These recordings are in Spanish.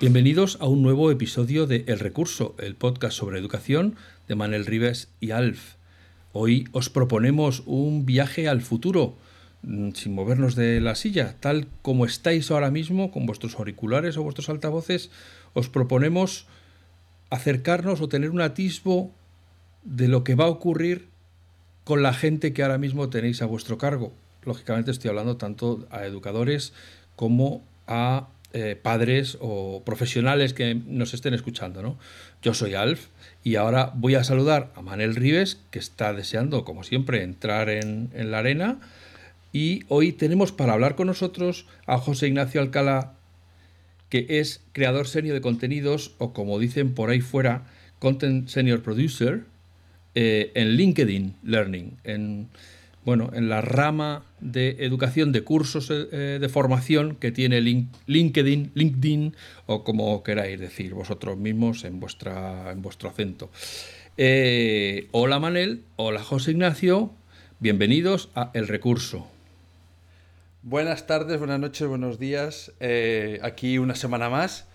Bienvenidos a un nuevo episodio de El Recurso, el podcast sobre educación de Manel Rives y Alf. Hoy os proponemos un viaje al futuro, mm, sin movernos de la silla, tal como estáis ahora mismo con vuestros auriculares o vuestros altavoces, os proponemos acercarnos o tener un atisbo de lo que va a ocurrir con la gente que ahora mismo tenéis a vuestro cargo. Lógicamente estoy hablando tanto a educadores como a eh, padres o profesionales que nos estén escuchando. ¿no? Yo soy Alf y ahora voy a saludar a Manel Rives, que está deseando, como siempre, entrar en, en la arena. Y hoy tenemos para hablar con nosotros a José Ignacio Alcalá, que es creador senior de contenidos o como dicen por ahí fuera, Content Senior Producer eh, en LinkedIn Learning, en, bueno, en la rama de educación de cursos eh, eh, de formación que tiene LinkedIn, LinkedIn o como queráis decir vosotros mismos en, vuestra, en vuestro acento. Eh, hola Manel, hola José Ignacio, bienvenidos a El Recurso. Buenas tardes, buenas noches, buenos días. aquí una semana más.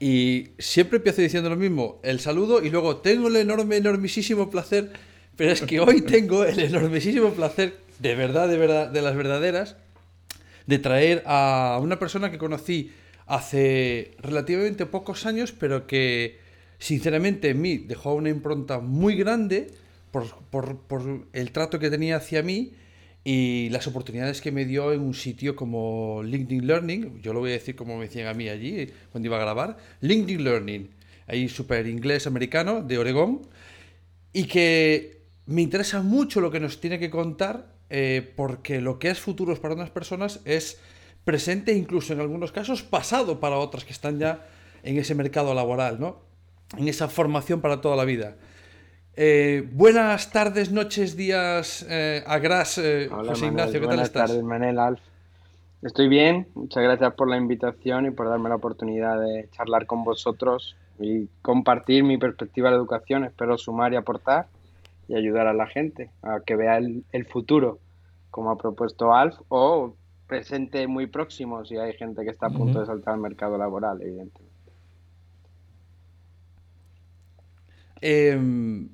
Y siempre empiezo diciendo lo mismo, el saludo y luego tengo el enorme, enormísimo placer pero es que hoy tengo el enormísimo placer, de verdad, de verdad, de las verdaderas, de traer a una persona que conocí hace relativamente pocos años, pero que sinceramente en mí dejó una impronta muy grande por, el trato que tenía hacia mí y las oportunidades que me dio en un sitio como LinkedIn Learning, yo lo voy a decir como me decían a mí allí cuando iba a grabar, LinkedIn Learning, ahí súper inglés americano de Oregón, y que me interesa mucho lo que nos tiene que contar, eh, porque lo que es futuros para unas personas es presente, incluso en algunos casos pasado para otras que están ya en ese mercado laboral, ¿no? En esa formación para toda la vida. Eh, buenas tardes, noches, días, eh, a Gras, José Ignacio, ¿qué tal estás? Buenas tardes, Manel, Alf. Estoy bien, muchas gracias por la invitación y por darme la oportunidad de charlar con vosotros y compartir mi perspectiva de educación. Espero sumar y aportar y ayudar a la gente a que vea el, futuro, como ha propuesto Alf, o presente muy próximo si hay gente que está a punto de saltar al mercado laboral, evidentemente. Em,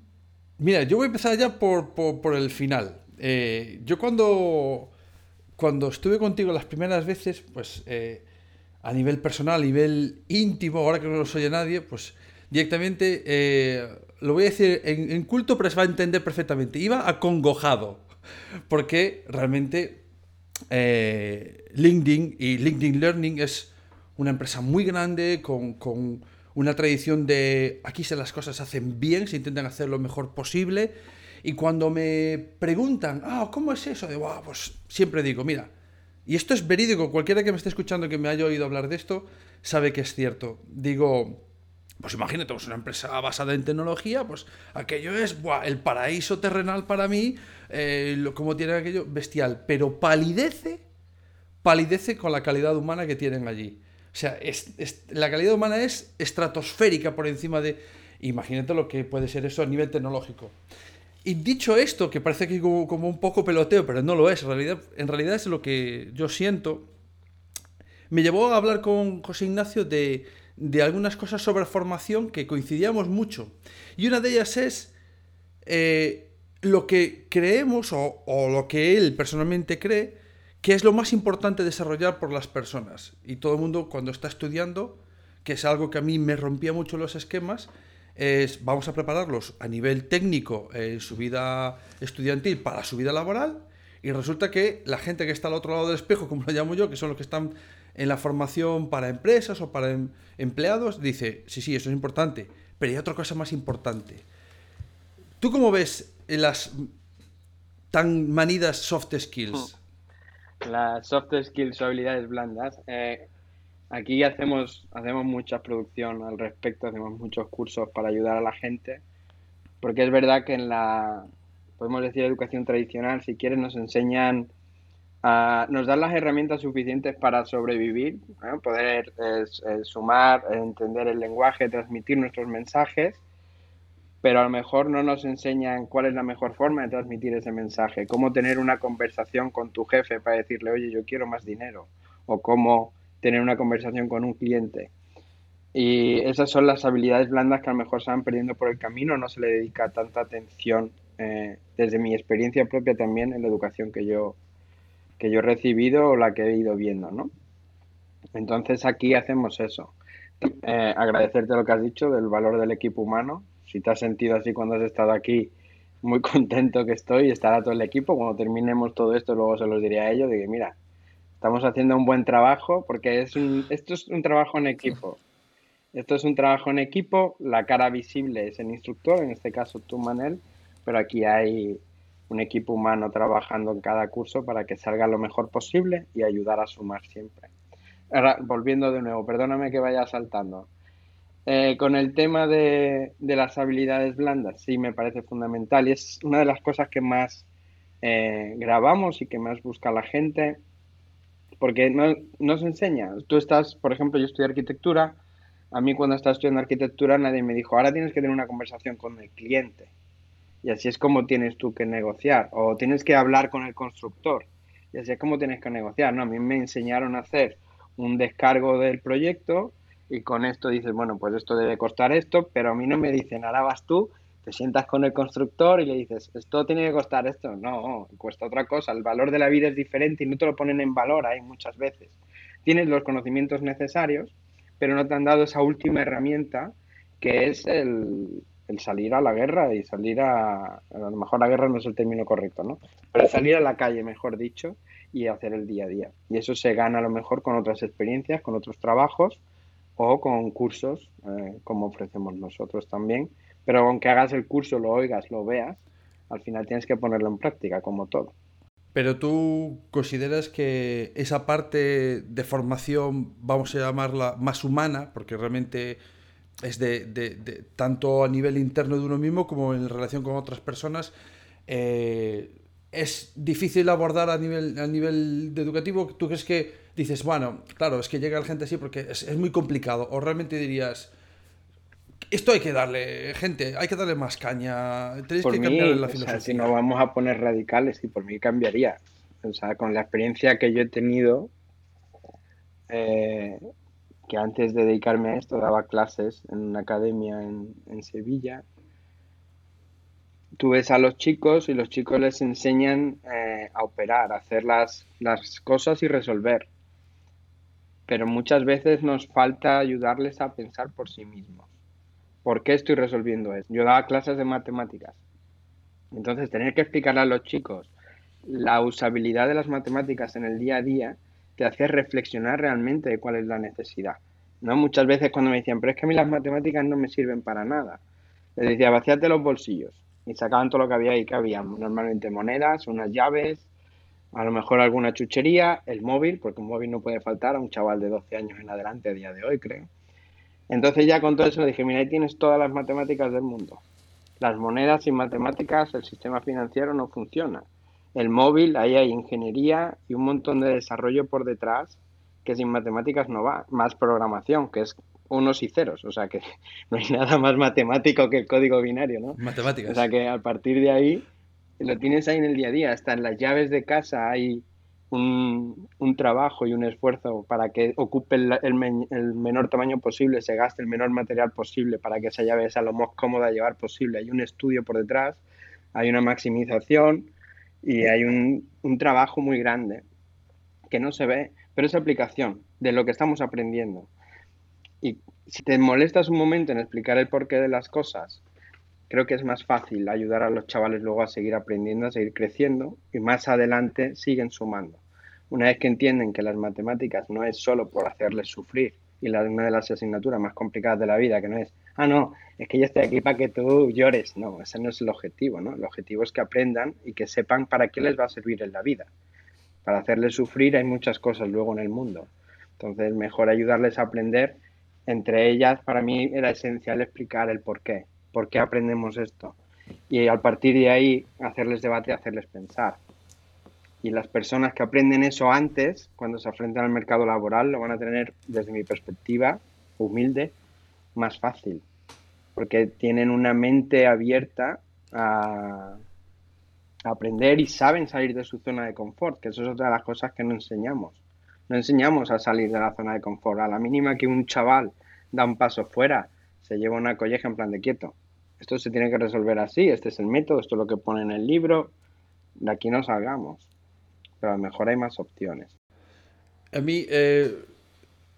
mira, yo voy a empezar ya por, el final. Eh, yo cuando, cuando estuve contigo las primeras veces, pues eh, a nivel personal, a nivel íntimo, ahora que no lo soy nadie, pues directamente eh, lo voy a decir en, culto, pero se va a entender perfectamente. Iba acongojado, porque realmente eh, LinkedIn y LinkedIn Learning es una empresa muy grande, con, una tradición de aquí se las cosas hacen bien, se intentan hacer lo mejor posible. Y cuando me preguntan, ah, ¿cómo es eso? De, wow, pues siempre digo, mira, y esto es verídico, cualquiera que me esté escuchando que me haya oído hablar de esto, sabe que es cierto. Digo, pues imagínate, pues una empresa basada en tecnología, pues aquello es el paraíso terrenal para mí, eh, como tiene aquello, bestial, pero palidece, palidece con la calidad humana que tienen allí. O sea, la calidad humana es estratosférica por encima de... Imagínate lo que puede ser eso a nivel tecnológico. Y dicho esto, que parece que como, como un poco peloteo, pero no lo es, en realidad, en realidad es lo que yo siento, me llevó a hablar con José Ignacio de de algunas cosas sobre formación que coincidíamos mucho. Y una de ellas es eh, lo que creemos o, lo que él personalmente cree que es lo más importante desarrollar por las personas. Y todo el mundo cuando está estudiando, que es algo que a mí me rompía mucho los esquemas, es vamos a prepararlos a nivel técnico en su vida estudiantil para su vida laboral y resulta que la gente que está al otro lado del espejo, como lo llamo yo, que son los que están en la formación para empresas o para em, empleados, dice, sí, sí, eso es importante, pero hay otra cosa más importante. ¿Tú cómo ves las tan manidas soft skills? Hmm. Las soft skills o habilidades blandas. Eh, aquí hacemos, hacemos mucha producción al respecto, hacemos muchos cursos para ayudar a la gente, porque es verdad que en la, podemos decir, educación tradicional, si quieres, nos enseñan nos dan las herramientas suficientes para sobrevivir, poder sumar, entender el lenguaje, transmitir nuestros mensajes, pero a lo mejor no nos enseñan cuál es la mejor forma de transmitir ese mensaje, cómo tener una conversación con tu jefe para decirle, oye, yo quiero más dinero, o cómo tener una conversación con un cliente. Y esas son las habilidades blandas que a lo mejor se van perdiendo por el camino, no se le dedica tanta atención eh, desde mi experiencia propia también en la educación que yo, que yo he recibido o la que he ido viendo, ¿no? Entonces aquí hacemos eso. Eh, agradecerte lo que has dicho del valor del equipo humano. Si te has sentido así cuando has estado aquí, muy contento que estoy estará todo el equipo. Cuando terminemos todo esto, luego se los diré a ellos, de mira, estamos haciendo un buen trabajo porque es esto es un trabajo en equipo. Esto es un trabajo en equipo, la cara visible es el instructor, en este caso tú, Manel, pero aquí hay un equipo humano trabajando en cada curso para que salga lo mejor posible y ayudar a sumar siempre. Volviendo de nuevo, perdóname que vaya saltando. Eh, con el tema de, las habilidades blandas, sí me parece fundamental y es una de las cosas que más eh, grabamos y que más busca la gente, porque no, nos enseña. Tú estás, por ejemplo, yo estudié arquitectura, a mí cuando estaba estudiando arquitectura nadie me dijo, ahora tienes que tener una conversación con el cliente y así es como tienes tú que negociar. O tienes que hablar con el constructor. Y así es como tienes que negociar. No, a mí me enseñaron a hacer un descargo del proyecto y con esto dices, bueno, pues esto debe costar esto, pero a mí no me dicen, ahora vas tú, te sientas con el constructor y le dices, esto tiene que costar esto. No, cuesta otra cosa. El valor de la vida es diferente y no te lo ponen en valor ahí muchas veces. Tienes los conocimientos necesarios, pero no te han dado esa última herramienta que es el, el salir a la guerra y salir a, a lo mejor la guerra no es el término correcto, ¿no? Pero salir a la calle, mejor dicho, y hacer el día a día. Y eso se gana a lo mejor con otras experiencias, con otros trabajos o con cursos, eh, como ofrecemos nosotros también. Pero aunque hagas el curso, lo oigas, lo veas, al final tienes que ponerlo en práctica, como todo. Pero tú consideras que esa parte de formación, vamos a llamarla más humana, porque realmente es de, tanto a nivel interno de uno mismo como en relación con otras personas. Eh, es difícil abordar a nivel, a nivel educativo. ¿Tú crees que dices, bueno, claro, es que llega la gente así porque es, muy complicado? ¿O realmente dirías, esto hay que darle, gente, hay que darle más caña? Tenéis que cambiar la filosofía. si no vamos a poner radicales, y por mí cambiaría. O sea, con la experiencia que yo he tenido, eh, que antes de dedicarme a esto daba clases en una academia en, Sevilla. Tú ves a los chicos y los chicos les enseñan eh, a operar, a hacer las, las cosas y resolver. Pero muchas veces nos falta ayudarles a pensar por sí mismos. ¿Por qué estoy resolviendo esto? Yo daba clases de matemáticas. Entonces, tener que explicarle a los chicos la usabilidad de las matemáticas en el día a día te hace reflexionar realmente de cuál es la necesidad. ¿no? Muchas veces cuando me decían, pero es que a mí las matemáticas no me sirven para nada, les decía, vaciate los bolsillos y sacaban todo lo que había ahí, que había normalmente monedas, unas llaves, a lo mejor alguna chuchería, el móvil, porque un móvil no puede faltar a un chaval de 12 años en adelante a día de hoy, creo. Entonces ya con todo eso dije, mira, ahí tienes todas las matemáticas del mundo. Las monedas sin matemáticas, el sistema financiero no funciona el móvil, ahí hay ingeniería y un montón de desarrollo por detrás que sin matemáticas no va, más programación, que es unos y ceros, o sea que no hay nada más matemático que el código binario, ¿no? Matemáticas. O sea que a partir de ahí lo tienes ahí en el día a día, hasta en las llaves de casa hay un, trabajo y un esfuerzo para que ocupe el, el, menor tamaño posible, se gaste el menor material posible para que esa llave sea lo más cómoda de llevar posible. Hay un estudio por detrás, hay una maximización, y hay un, un trabajo muy grande que no se ve, pero es aplicación de lo que estamos aprendiendo. Y si te molestas un momento en explicar el porqué de las cosas, creo que es más fácil ayudar a los chavales luego a seguir aprendiendo, a seguir creciendo y más adelante siguen sumando. Una vez que entienden que las matemáticas no es solo por hacerles sufrir, y la, una de las asignaturas más complicadas de la vida, que no es, ah, no, es que yo estoy aquí para que tú llores. No, ese no es el objetivo, ¿no? El objetivo es que aprendan y que sepan para qué les va a servir en la vida. Para hacerles sufrir hay muchas cosas luego en el mundo. Entonces, mejor ayudarles a aprender. Entre ellas, para mí era esencial explicar el por qué. ¿Por qué aprendemos esto? Y a partir de ahí, hacerles debate hacerles pensar. Y las personas que aprenden eso antes, cuando se enfrentan al mercado laboral, lo van a tener, desde mi perspectiva humilde, más fácil. Porque tienen una mente abierta a, aprender y saben salir de su zona de confort, que eso es otra de las cosas que no enseñamos. No enseñamos a salir de la zona de confort. A la mínima que un chaval da un paso fuera, se lleva una colleja en plan de quieto. Esto se tiene que resolver así, este es el método, esto es lo que pone en el libro, de aquí no salgamos. Pero a lo mejor hay más opciones. A mí eh,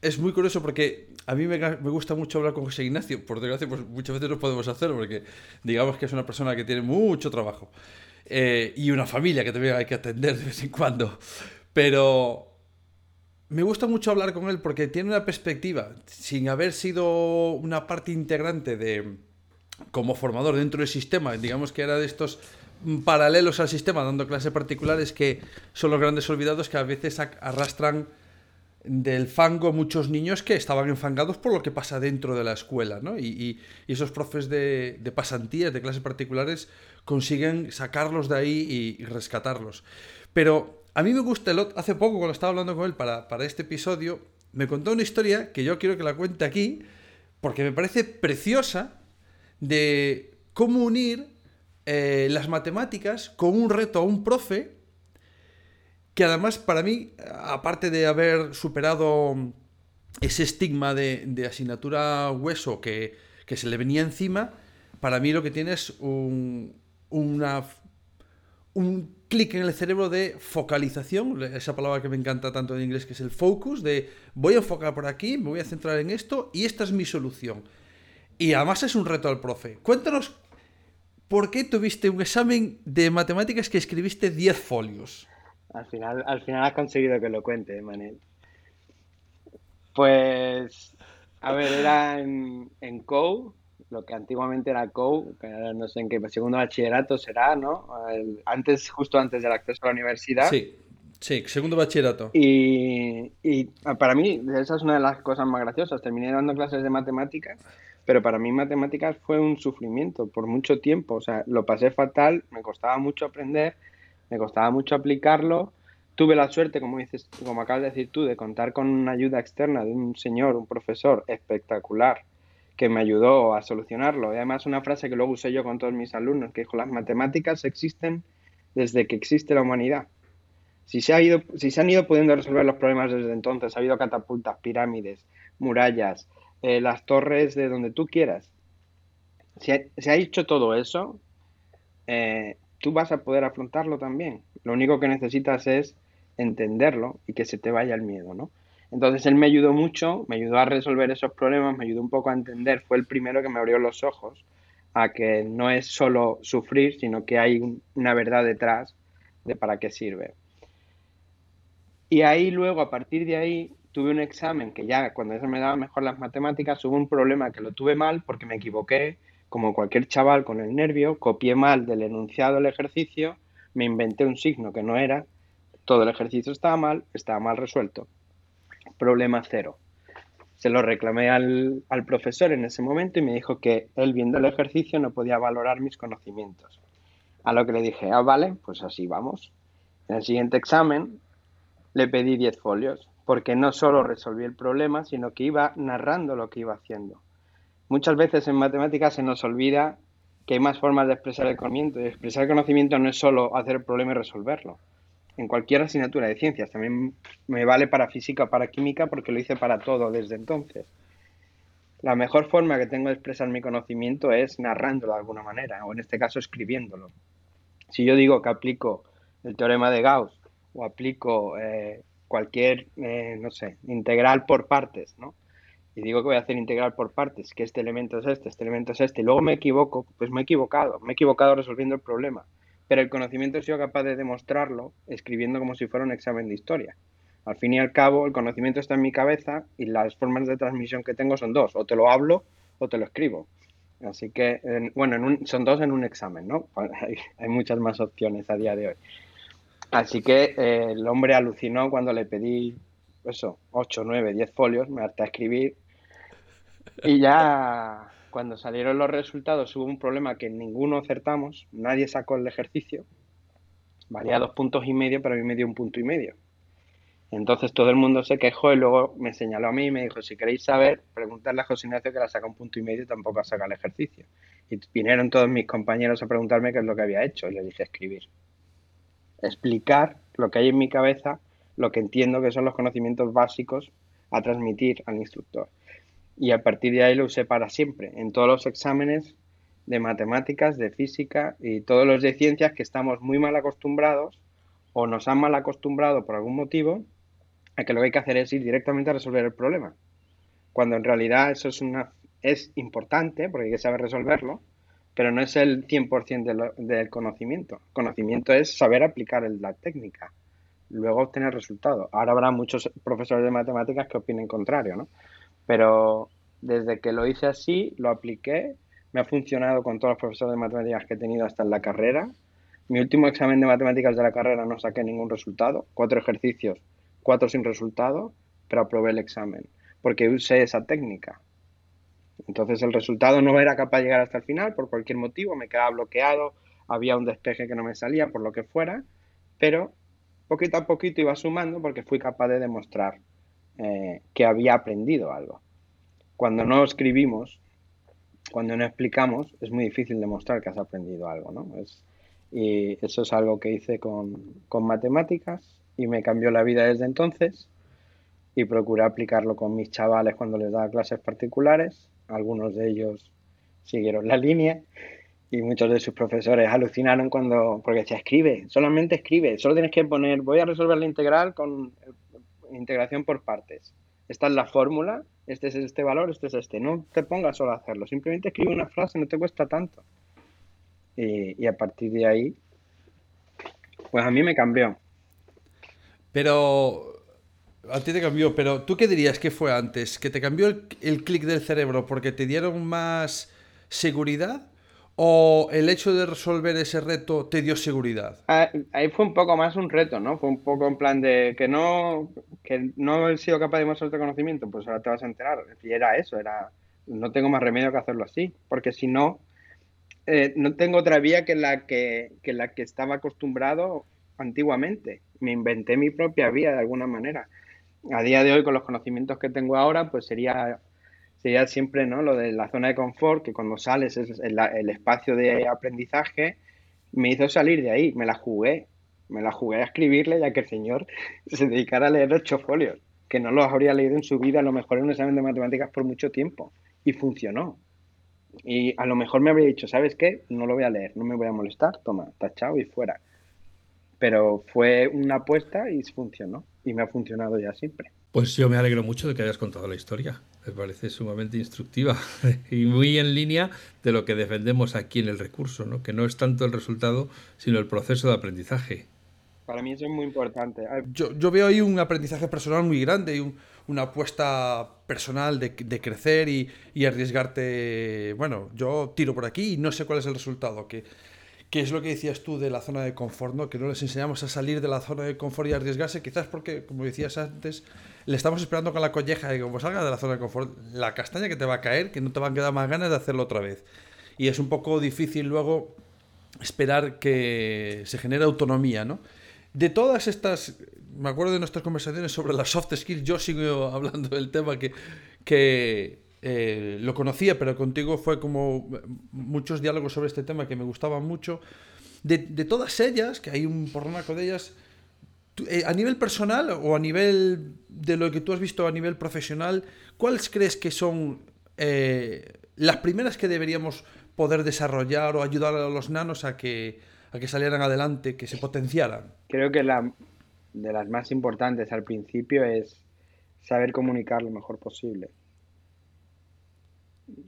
es muy curioso porque a mí me, gusta mucho hablar con José Ignacio. Por desgracia, pues muchas veces no podemos hacerlo porque digamos que es una persona que tiene mucho trabajo. Eh, y una familia que también hay que atender de vez en cuando. Pero me gusta mucho hablar con él porque tiene una perspectiva, sin haber sido una parte integrante de como formador dentro del sistema, digamos que era de estos paralelos al sistema, dando clases particulares que son los grandes olvidados que a veces arrastran del fango muchos niños que estaban enfangados por lo que pasa dentro de la escuela, ¿no? Y, esos profes de, pasantías, de clases particulares, consiguen sacarlos de ahí y, rescatarlos. Pero a mí me gusta, el, hace poco cuando estaba hablando con él para, para este episodio, me contó una historia que yo quiero que la cuente aquí, porque me parece preciosa, de cómo unir eh, las matemáticas con un reto a un profe que además para mí, aparte de haber superado ese estigma de, asignatura hueso que, se le venía encima, para mí lo que tiene es un, un clic en el cerebro de focalización, esa palabra que me encanta tanto en inglés que es el focus, de voy a enfocar por aquí, me voy a centrar en esto y esta es mi solución. Y además es un reto al profe. Cuéntanos por qué tuviste un examen de matemáticas que escribiste 10 folios. Al final, al final has conseguido que lo cuente, Manel. Pues, a ver, era en, en COU, lo que antiguamente era COU, que no sé en qué segundo bachillerato será, ¿no? antes, justo antes del acceso a la universidad. Sí, sí, segundo bachillerato. Y, y para mí, esa es una de las cosas más graciosas. Terminé dando clases de matemáticas, pero para mí matemáticas fue un sufrimiento por mucho tiempo. O sea, lo pasé fatal, me costaba mucho aprender me costaba mucho aplicarlo. Tuve la suerte, como dices, como acabas de decir tú, de contar con una ayuda externa de un señor, un profesor espectacular, que me ayudó a solucionarlo. Y además una frase que luego usé yo con todos mis alumnos, que dijo, las matemáticas existen desde que existe la humanidad. Si se, ha ido, si se han ido pudiendo resolver los problemas desde entonces, ha habido catapultas, pirámides, murallas, eh, las torres de donde tú quieras. Si se ha hecho todo eso, eh, tú vas a poder afrontarlo también. Lo único que necesitas es entenderlo y que se te vaya el miedo, ¿no? Entonces él me ayudó mucho, me ayudó a resolver esos problemas, me ayudó un poco a entender, fue el primero que me abrió los ojos a que no es solo sufrir, sino que hay una verdad detrás de para qué sirve. Y ahí luego, a partir de ahí, tuve un examen que ya cuando eso me daba mejor las matemáticas, hubo un problema que lo tuve mal porque me equivoqué como cualquier chaval con el nervio, copié mal del enunciado el ejercicio, me inventé un signo que no era, todo el ejercicio estaba mal, estaba mal resuelto. Problema cero. Se lo reclamé al, profesor en ese momento y me dijo que él viendo el ejercicio no podía valorar mis conocimientos. A lo que le dije, ah, vale, pues así vamos. En el siguiente examen le pedí 10 folios, porque no solo resolví el problema, sino que iba narrando lo que iba haciendo. Muchas veces en matemáticas se nos olvida que hay más formas de expresar el conocimiento. Y expresar el conocimiento no es solo hacer el problema y resolverlo. En cualquier asignatura de ciencias, también me vale para física o para química porque lo hice para todo desde entonces. La mejor forma que tengo de expresar mi conocimiento es narrándolo de alguna manera, o en este caso escribiéndolo. Si yo digo que aplico el teorema de Gauss o aplico eh, cualquier, eh, no sé, integral por partes, ¿no? Y digo que voy a hacer integral por partes, que este elemento es este, este elemento es este, y luego me equivoco, pues me he equivocado, me he equivocado resolviendo el problema. pero el conocimiento he sido capaz de demostrarlo escribiendo como si fuera un examen de historia. Al fin y al cabo, el conocimiento está en mi cabeza y las formas de transmisión que tengo son dos, o te lo hablo o te lo escribo. Así que, bueno, son dos en un examen, ¿no? Hay, muchas más opciones a día de hoy. Así que eh, el hombre alucinó cuando le pedí, eso, 8, 9, 10 folios, me harté a escribir. Y ya cuando salieron los resultados hubo un problema que ninguno acertamos, nadie sacó el ejercicio. Valía dos puntos y medio, pero a mí me dio un punto y medio. Entonces todo el mundo se quejó y luego me señaló a mí y me dijo, si queréis saber, preguntarle a José Ignacio que la saca un punto y medio y tampoco ha sacado el ejercicio. Y vinieron todos mis compañeros a preguntarme qué es lo que había hecho y le dije escribir. Explicar lo que hay en mi cabeza, lo que entiendo que son los conocimientos básicos a transmitir al instructor. Y a partir de ahí lo usé para siempre, en todos los exámenes de matemáticas, de física y todos los de ciencias que estamos muy mal acostumbrados o nos han mal acostumbrado por algún motivo que lo que hay que hacer es ir directamente a resolver el problema. Cuando en realidad eso es, una, es importante, porque hay que saber resolverlo, pero no es el 100% del conocimiento. Conocimiento es saber aplicar la técnica, luego obtener resultado. Ahora habrá muchos profesores de matemáticas que opinen contrario, ¿no? Pero desde que lo hice así, lo apliqué, me ha funcionado con todos los profesores de matemáticas que he tenido hasta en la carrera. Mi último examen de matemáticas de la carrera no saqué ningún resultado, cuatro ejercicios cuatro sin resultado, pero aprobé el examen, porque usé esa técnica. Entonces el resultado no era capaz de llegar hasta el final por cualquier motivo, me quedaba bloqueado, había un despeje que no me salía, por lo que fuera, pero poquito a poquito iba sumando porque fui capaz de demostrar eh, que había aprendido algo. Cuando no escribimos, cuando no explicamos, es muy difícil demostrar que has aprendido algo, ¿no? y eso es algo que hice con, con matemáticas y me cambió la vida desde entonces y procuré aplicarlo con mis chavales cuando les daba clases particulares. Algunos de ellos siguieron la línea y muchos de sus profesores alucinaron cuando, porque decía, escribe, solamente escribe, solo tienes que poner, voy a resolver la integral con integración por partes. Esta es la fórmula, este es este valor, este es este. No te pongas solo a hacerlo, simplemente escribe una frase, no te cuesta tanto. Y, y a partir de ahí, pues a mí me cambió. Pero. A ti te cambió, pero ¿tú qué dirías que fue antes? ¿Que te cambió el, clic del cerebro porque te dieron más seguridad? ¿O el hecho de resolver ese reto te dio seguridad? Ah, ahí fue un poco más un reto, ¿no? Fue un poco en plan de que no, que no he sido capaz de mostrarte conocimiento, pues ahora te vas a enterar. Y era eso, era no tengo más remedio que hacerlo así, porque si no, eh, no tengo otra vía que la que, que la que estaba acostumbrado antiguamente. Me inventé mi propia vía de alguna manera. A día de hoy, con los conocimientos que tengo ahora, pues sería, sería siempre ¿no? lo de la zona de confort, que cuando sales es el, espacio de aprendizaje, me hizo salir de ahí, me la jugué. Me la jugué a escribirle ya que el señor se dedicara a leer ocho folios, que no los habría leído en su vida, a lo mejor en un examen de matemáticas por mucho tiempo. Y funcionó. Y a lo mejor me habría dicho, ¿sabes qué? No lo voy a leer, no me voy a molestar, toma, tachado y fuera pero fue una apuesta y funcionó. Y me ha funcionado ya siempre. Pues yo me alegro mucho de que hayas contado la historia. Me parece sumamente instructiva y muy en línea de lo que defendemos aquí en el recurso, ¿no? que no es tanto el resultado, sino el proceso de aprendizaje. Para mí eso es muy importante. Yo, yo veo ahí un aprendizaje personal muy grande y una apuesta personal de, de crecer y, y, arriesgarte. Bueno, yo tiro por aquí y no sé cuál es el resultado. Que que es lo que decías tú de la zona de confort, ¿no? que no les enseñamos a salir de la zona de confort y arriesgarse, quizás porque, como decías antes, le estamos esperando con la colleja y como salga de la zona de confort, la castaña que te va a caer, que no te van a quedar más ganas de hacerlo otra vez. Y es un poco difícil luego esperar que se genere autonomía, ¿no? De todas estas, me acuerdo de nuestras conversaciones sobre las soft skills, yo sigo hablando del tema que, que eh, lo conocía, pero contigo fue como muchos diálogos sobre este tema que me gustaban mucho. De, todas ellas, que hay un porronaco de ellas, eh, a nivel personal o a nivel de lo que tú has visto a nivel profesional, ¿cuáles crees que son eh, las primeras que deberíamos poder desarrollar o ayudar a los nanos a que, a que salieran adelante, que se potenciaran? Creo que la de las más importantes al principio es saber comunicar lo mejor posible.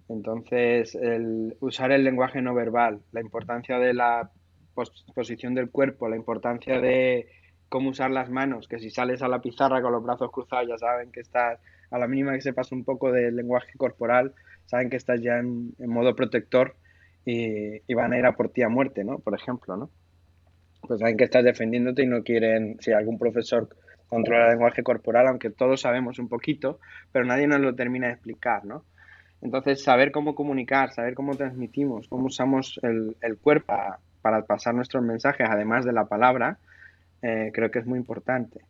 Entonces, el usar el lenguaje no verbal, la importancia de la posición del cuerpo, la importancia de cómo usar las manos, que si sales a la pizarra con los brazos cruzados ya saben que estás, a la mínima que se pasa un poco del lenguaje corporal, saben que estás ya en, modo protector y, y, van a ir a por ti a muerte, ¿no? Por ejemplo, ¿no? Pues saben que estás defendiéndote y no quieren, si algún profesor controla el lenguaje corporal, aunque todos sabemos un poquito, pero nadie nos lo termina de explicar, ¿no? Entonces, saber cómo comunicar, saber cómo transmitimos, cómo usamos el, cuerpo para, pasar nuestros mensajes, además de la palabra, eh, creo que es muy importante.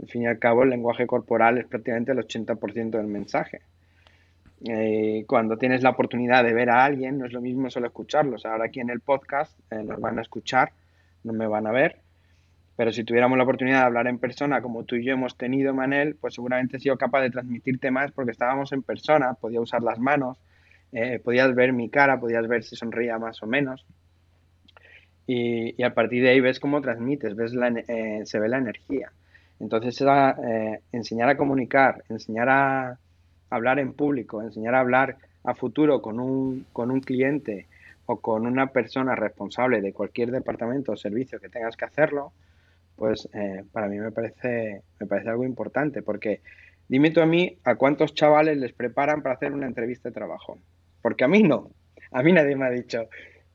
Al fin y al cabo, el lenguaje corporal es prácticamente el 80% del mensaje. Eh, cuando tienes la oportunidad de ver a alguien, no es lo mismo solo escucharlos. Ahora aquí en el podcast eh, nos van a escuchar, no me van a ver, pero si tuviéramos la oportunidad de hablar en persona, como tú y yo hemos tenido, Manel, pues seguramente he sido capaz de transmitirte más porque estábamos en persona, podía usar las manos, eh, podías ver mi cara, podías ver si sonría más o menos. Y, a partir de ahí ves cómo transmites, ves la, eh, se ve la energía. Entonces era eh, enseñar a comunicar, enseñar a hablar en público, enseñar a hablar a futuro con un, con un cliente o con una persona responsable de cualquier departamento o servicio que tengas que hacerlo, pues eh, para mí me parece, me parece algo importante, porque dime tú a mí a cuántos chavales les preparan para hacer una entrevista de trabajo. Porque a mí no, a mí nadie me ha dicho,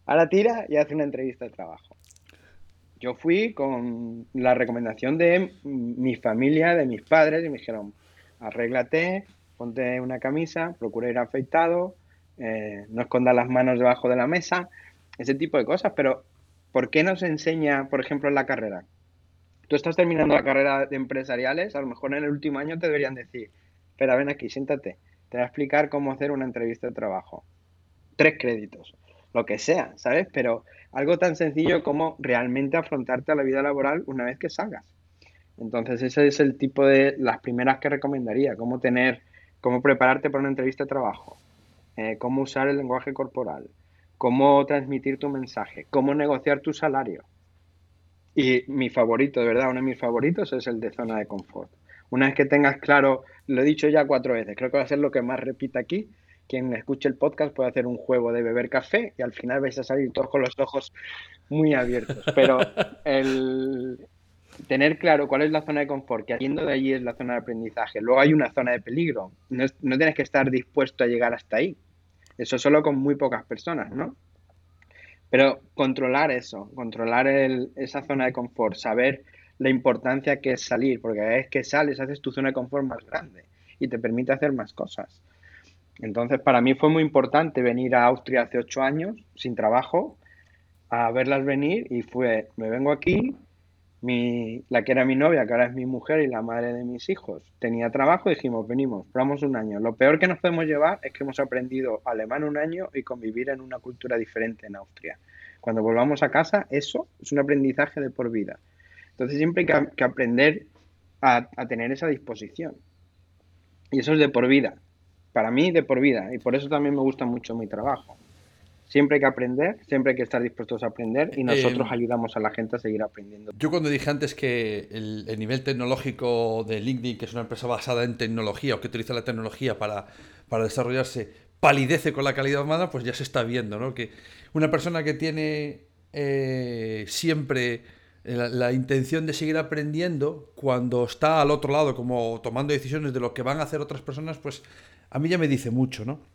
ahora tira y hace una entrevista de trabajo. Yo fui con la recomendación de mi familia, de mis padres, y me dijeron, arréglate, ponte una camisa, procura ir afeitado, eh, no escondas las manos debajo de la mesa, ese tipo de cosas. Pero, ¿por qué no se enseña, por ejemplo, en la carrera? Tú estás terminando la carrera de empresariales, a lo mejor en el último año te deberían decir, espera, ven aquí, siéntate, te voy a explicar cómo hacer una entrevista de trabajo. Tres créditos, lo que sea, ¿sabes? Pero algo tan sencillo como realmente afrontarte a la vida laboral una vez que salgas. Entonces ese es el tipo de las primeras que recomendaría, cómo tener, cómo prepararte para una entrevista de trabajo, eh, cómo usar el lenguaje corporal, cómo transmitir tu mensaje, cómo negociar tu salario y mi favorito, de verdad, uno de mis favoritos es el de zona de confort. Una vez que tengas claro, lo he dicho ya cuatro veces, creo que va a ser lo que más repita aquí. Quien escuche el podcast puede hacer un juego de beber café y al final vais a salir todos con los ojos muy abiertos. Pero el tener claro cuál es la zona de confort, que haciendo de allí es la zona de aprendizaje. Luego hay una zona de peligro. No, no tienes que estar dispuesto a llegar hasta ahí. Eso solo con muy pocas personas, ¿no? Pero controlar eso, controlar esa zona de confort, saber la importancia que es salir, porque es que sales, haces tu zona de confort más grande y te permite hacer más cosas. Entonces, para mí fue muy importante venir a Austria hace ocho años, sin trabajo, a verlas venir y fue, me vengo aquí, mi, la que era mi novia, que ahora es mi mujer y la madre de mis hijos, tenía trabajo y dijimos, venimos, probamos un año. Lo peor que nos podemos llevar es que hemos aprendido alemán un año y convivir en una cultura diferente en Austria. Cuando volvamos a casa, eso es un aprendizaje de por vida. Entonces siempre hay que, aprender a, a tener esa disposición. Y eso es de por vida. Para mí, de por vida. Y por eso también me gusta mucho mi trabajo. Siempre hay que aprender, siempre hay que estar dispuestos a aprender y nosotros eh, ayudamos a la gente a seguir aprendiendo. Yo cuando dije antes que el, nivel tecnológico de LinkedIn, que es una empresa basada en tecnología o que utiliza la tecnología para, para desarrollarse, palidece con la calidad humana, pues ya se está viendo, ¿no? Que una persona que tiene eh, siempre la, la, intención de seguir aprendiendo, cuando está al otro lado, como tomando decisiones de lo que van a hacer otras personas, pues a mí ya me dice mucho, ¿no?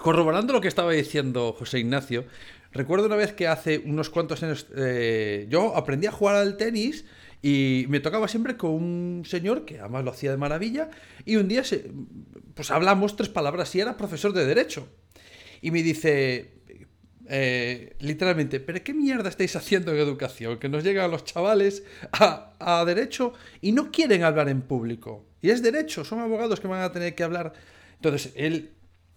Corroborando lo que estaba diciendo José Ignacio, recuerdo una vez que hace unos cuantos años eh, yo aprendí a jugar al tenis y me tocaba siempre con un señor que además lo hacía de maravilla y un día se, pues hablamos tres palabras y era profesor de derecho. Y me dice, eh, literalmente, ¿pero qué mierda estáis haciendo en educación? Que nos llegan los chavales a, a, derecho y no quieren hablar en público. Y es derecho, son abogados que van a tener que hablar. Entonces, él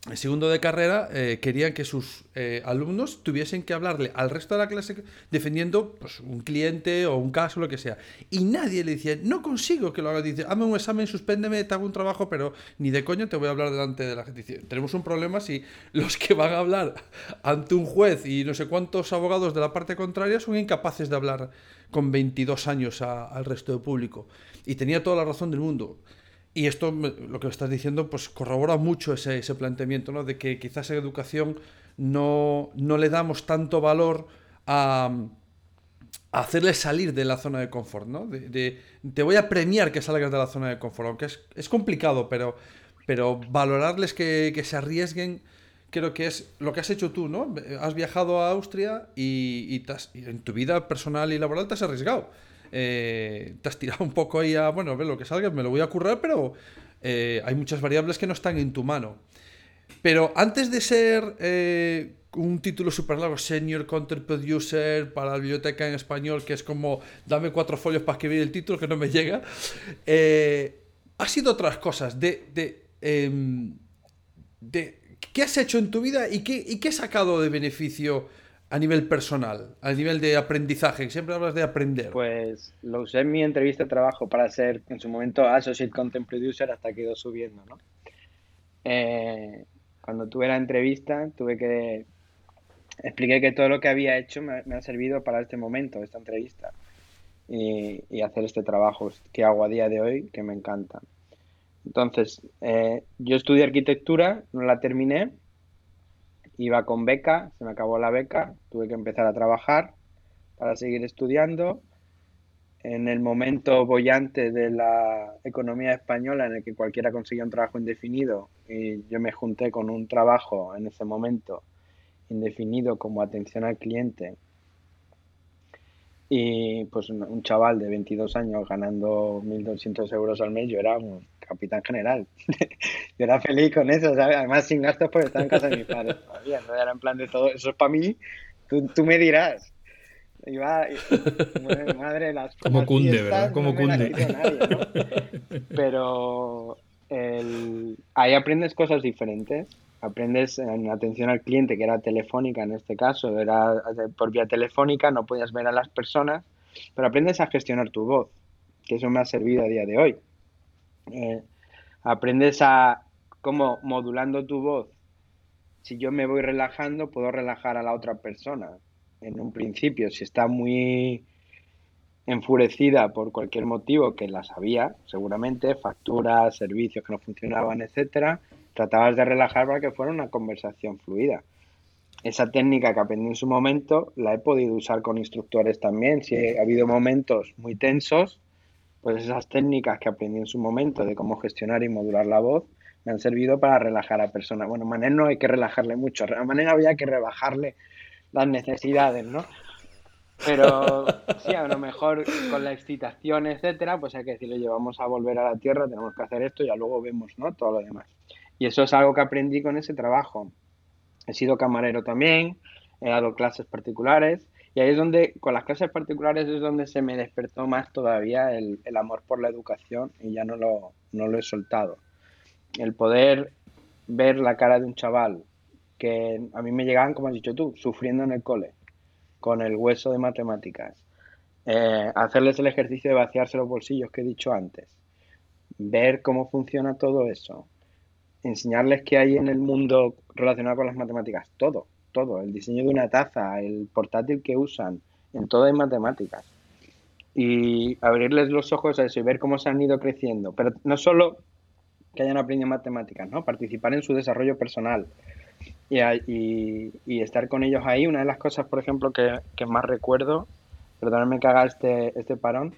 en segundo de carrera eh, querían que sus eh, alumnos tuviesen que hablarle al resto de la clase defendiendo pues, un cliente o un caso, lo que sea. Y nadie le decía, no consigo que lo haga. Dice, hazme un examen, suspéndeme, te hago un trabajo, pero ni de coño te voy a hablar delante de la gente. Tenemos un problema si los que van a hablar ante un juez y no sé cuántos abogados de la parte contraria son incapaces de hablar con 22 años al resto del público. Y tenía toda la razón del mundo. Y esto, lo que estás diciendo, pues corrobora mucho ese, ese planteamiento, ¿no? De que quizás en educación no, no le damos tanto valor a, hacerles salir de la zona de confort, ¿no? De, te voy a premiar que salgas de la zona de confort, aunque es, complicado, pero, pero valorarles que, se arriesguen, creo que es lo que has hecho tú, ¿no? Has viajado a Austria y, en tu vida personal y laboral te has arriesgado. Eh, te has tirado un poco ahí a, bueno, ve lo que salga, me lo voy a currar, pero eh, hay muchas variables que no están en tu mano. Pero antes de ser eh, un título súper largo, Senior Content Producer para la biblioteca en español, que es como dame cuatro folios para escribir el título que no me llega, ha sido otras cosas. De, de, em, de, ¿Qué has hecho en tu vida y qué, y qué has sacado de beneficio a nivel personal, a nivel de aprendizaje? Siempre hablas de aprender. Pues lo usé en mi entrevista de trabajo para ser en su momento Associate Content Producer hasta que ido subiendo, ¿no? Eh, cuando tuve la entrevista, tuve que expliqué que todo lo que había hecho me, ha servido para este momento, esta entrevista, y, hacer este trabajo que hago a día de hoy, que me encanta. Entonces, eh, yo estudié arquitectura, no la terminé, iba con beca, se me acabó la beca, tuve que empezar a trabajar para seguir estudiando. En el momento bollante de la economía española, en el que cualquiera conseguía un trabajo indefinido, y yo me junté con un trabajo en ese momento indefinido como atención al cliente y pues un, chaval de 22 años ganando 1.200 euros al mes, yo era un capitán general. yo era feliz con eso, Además sin gastos porque estaba en casa de mis padres todavía, ¿no? Era en plan de todo, eso es para mí, tú, tú me dirás. Iba, madre, las Como cunde, ¿verdad? Como cunde. Pero el, ahí aprendes cosas diferentes aprendes en atención al cliente, que era telefónica en este caso, era por vía telefónica, no podías ver a las personas, pero aprendes a gestionar tu voz, que eso me ha servido a día de hoy. Eh, aprendes a cómo modulando tu voz, si yo me voy relajando, puedo relajar a la otra persona. En un principio, si está muy enfurecida por cualquier motivo que la sabía, seguramente, facturas, servicios que no funcionaban, etcétera, tratabas de relajar para que fuera una conversación fluida. Esa técnica que aprendí en su momento la he podido usar con instructores también. Si ha habido momentos muy tensos, pues esas técnicas que aprendí en su momento de cómo gestionar y modular la voz me han servido para relajar a personas. Bueno, Manel no hay que relajarle mucho, a Manel había que rebajarle las necesidades, ¿no? Pero sí, a lo mejor con la excitación, etcétera, pues hay que decirle, llevamos a volver a la tierra, tenemos que hacer esto y ya luego vemos, ¿no? Todo lo demás. Y eso es algo que aprendí con ese trabajo. He sido camarero también, he dado clases particulares y ahí es donde, con las clases particulares es donde se me despertó más todavía el, amor por la educación y ya no lo, no lo he soltado. El poder ver la cara de un chaval que a mí me llegaban, como has dicho tú, sufriendo en el cole, con el hueso de matemáticas, eh, hacerles el ejercicio de vaciarse los bolsillos que he dicho antes, ver cómo funciona todo eso, enseñarles qué hay en el mundo relacionado con las matemáticas. Todo, todo. El diseño de una taza, el portátil que usan, en todo hay matemáticas. Y abrirles los ojos a eso y ver cómo se han ido creciendo. Pero no solo que hayan aprendido matemáticas, ¿no? Participar en su desarrollo personal y, estar con ellos ahí. Una de las cosas, por ejemplo, que, más recuerdo, perdónenme que haga este, este parón,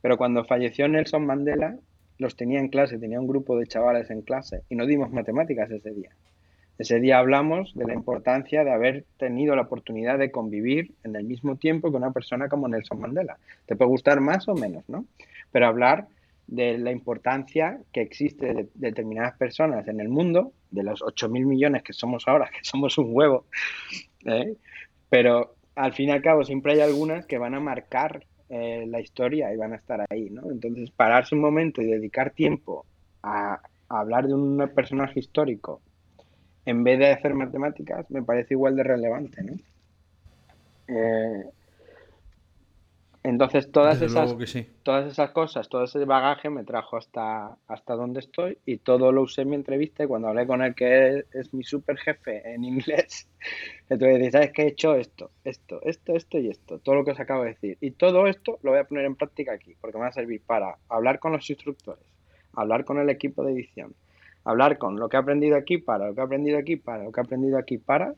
pero cuando falleció Nelson Mandela, los tenía en clase, tenía un grupo de chavales en clase y no dimos matemáticas ese día. Ese día hablamos de la importancia de haber tenido la oportunidad de convivir en el mismo tiempo que una persona como Nelson Mandela. Te puede gustar más o menos, ¿no? Pero hablar de la importancia que existe de determinadas personas en el mundo, de los 8.000 millones que somos ahora, que somos un huevo, ¿eh? pero al fin y al cabo siempre hay algunas que van a marcar eh, la historia y van a estar ahí, ¿no? Entonces, pararse un momento y dedicar tiempo a, hablar de un personaje histórico en vez de hacer matemáticas me parece igual de relevante, ¿no? Eh, entonces todas esas, todas esas cosas, todo ese bagaje me trajo hasta, hasta donde estoy y todo lo usé en mi entrevista y cuando hablé con él, que es, mi super jefe en inglés, entonces dice, ¿sabes qué he hecho? Esto, esto, esto, esto y esto, todo lo que os acabo de decir. Y todo esto lo voy a poner en práctica aquí, porque me va a servir para hablar con los instructores, hablar con el equipo de edición, hablar con lo que he aprendido aquí para, lo que he aprendido aquí para, lo que he aprendido aquí para,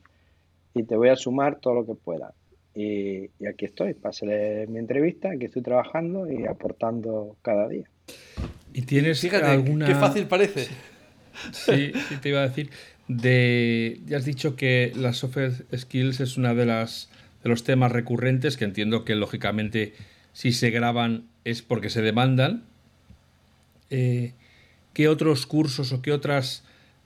y te voy a sumar todo lo que pueda y, aquí estoy, para mi entrevista, aquí estoy trabajando y aportando cada día. ¿Y tienes Fíjate, alguna... qué fácil parece. Sí, sí, te iba a decir. De, ya has dicho que las soft skills es una de las de los temas recurrentes que entiendo que lógicamente si se graban es porque se demandan. Eh, ¿Qué otros cursos o qué otras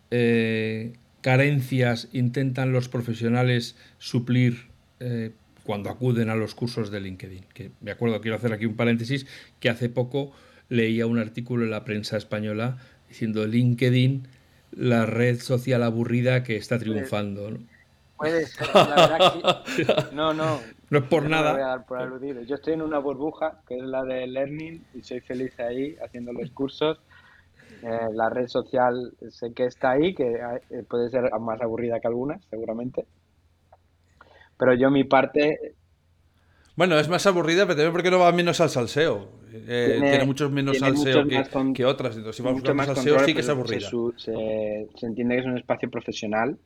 eh, carencias intentan los profesionales suplir eh, cuando acuden a los cursos de LinkedIn? Que me acuerdo, quiero hacer aquí un paréntesis, que hace poco leía un artículo en la prensa española diciendo LinkedIn, la red social aburrida que está triunfando. ¿no? Puede ser, la verdad que... No, no. No es por nada. voy a dar por aludido. Yo estoy en una burbuja, que es la de Learning, y soy feliz ahí haciendo los cursos. Eh, la red social sé que está ahí, que eh, puede ser más aburrida que algunas, seguramente. Pero yo mi parte... Bueno, es más aburrida, pero también porque no va menos al salseo. Eh, tiene, muchos menos salseo que, otras. Entonces, si vamos a salseo, sí que es aburrida. Se, se, entiende que es un espacio profesional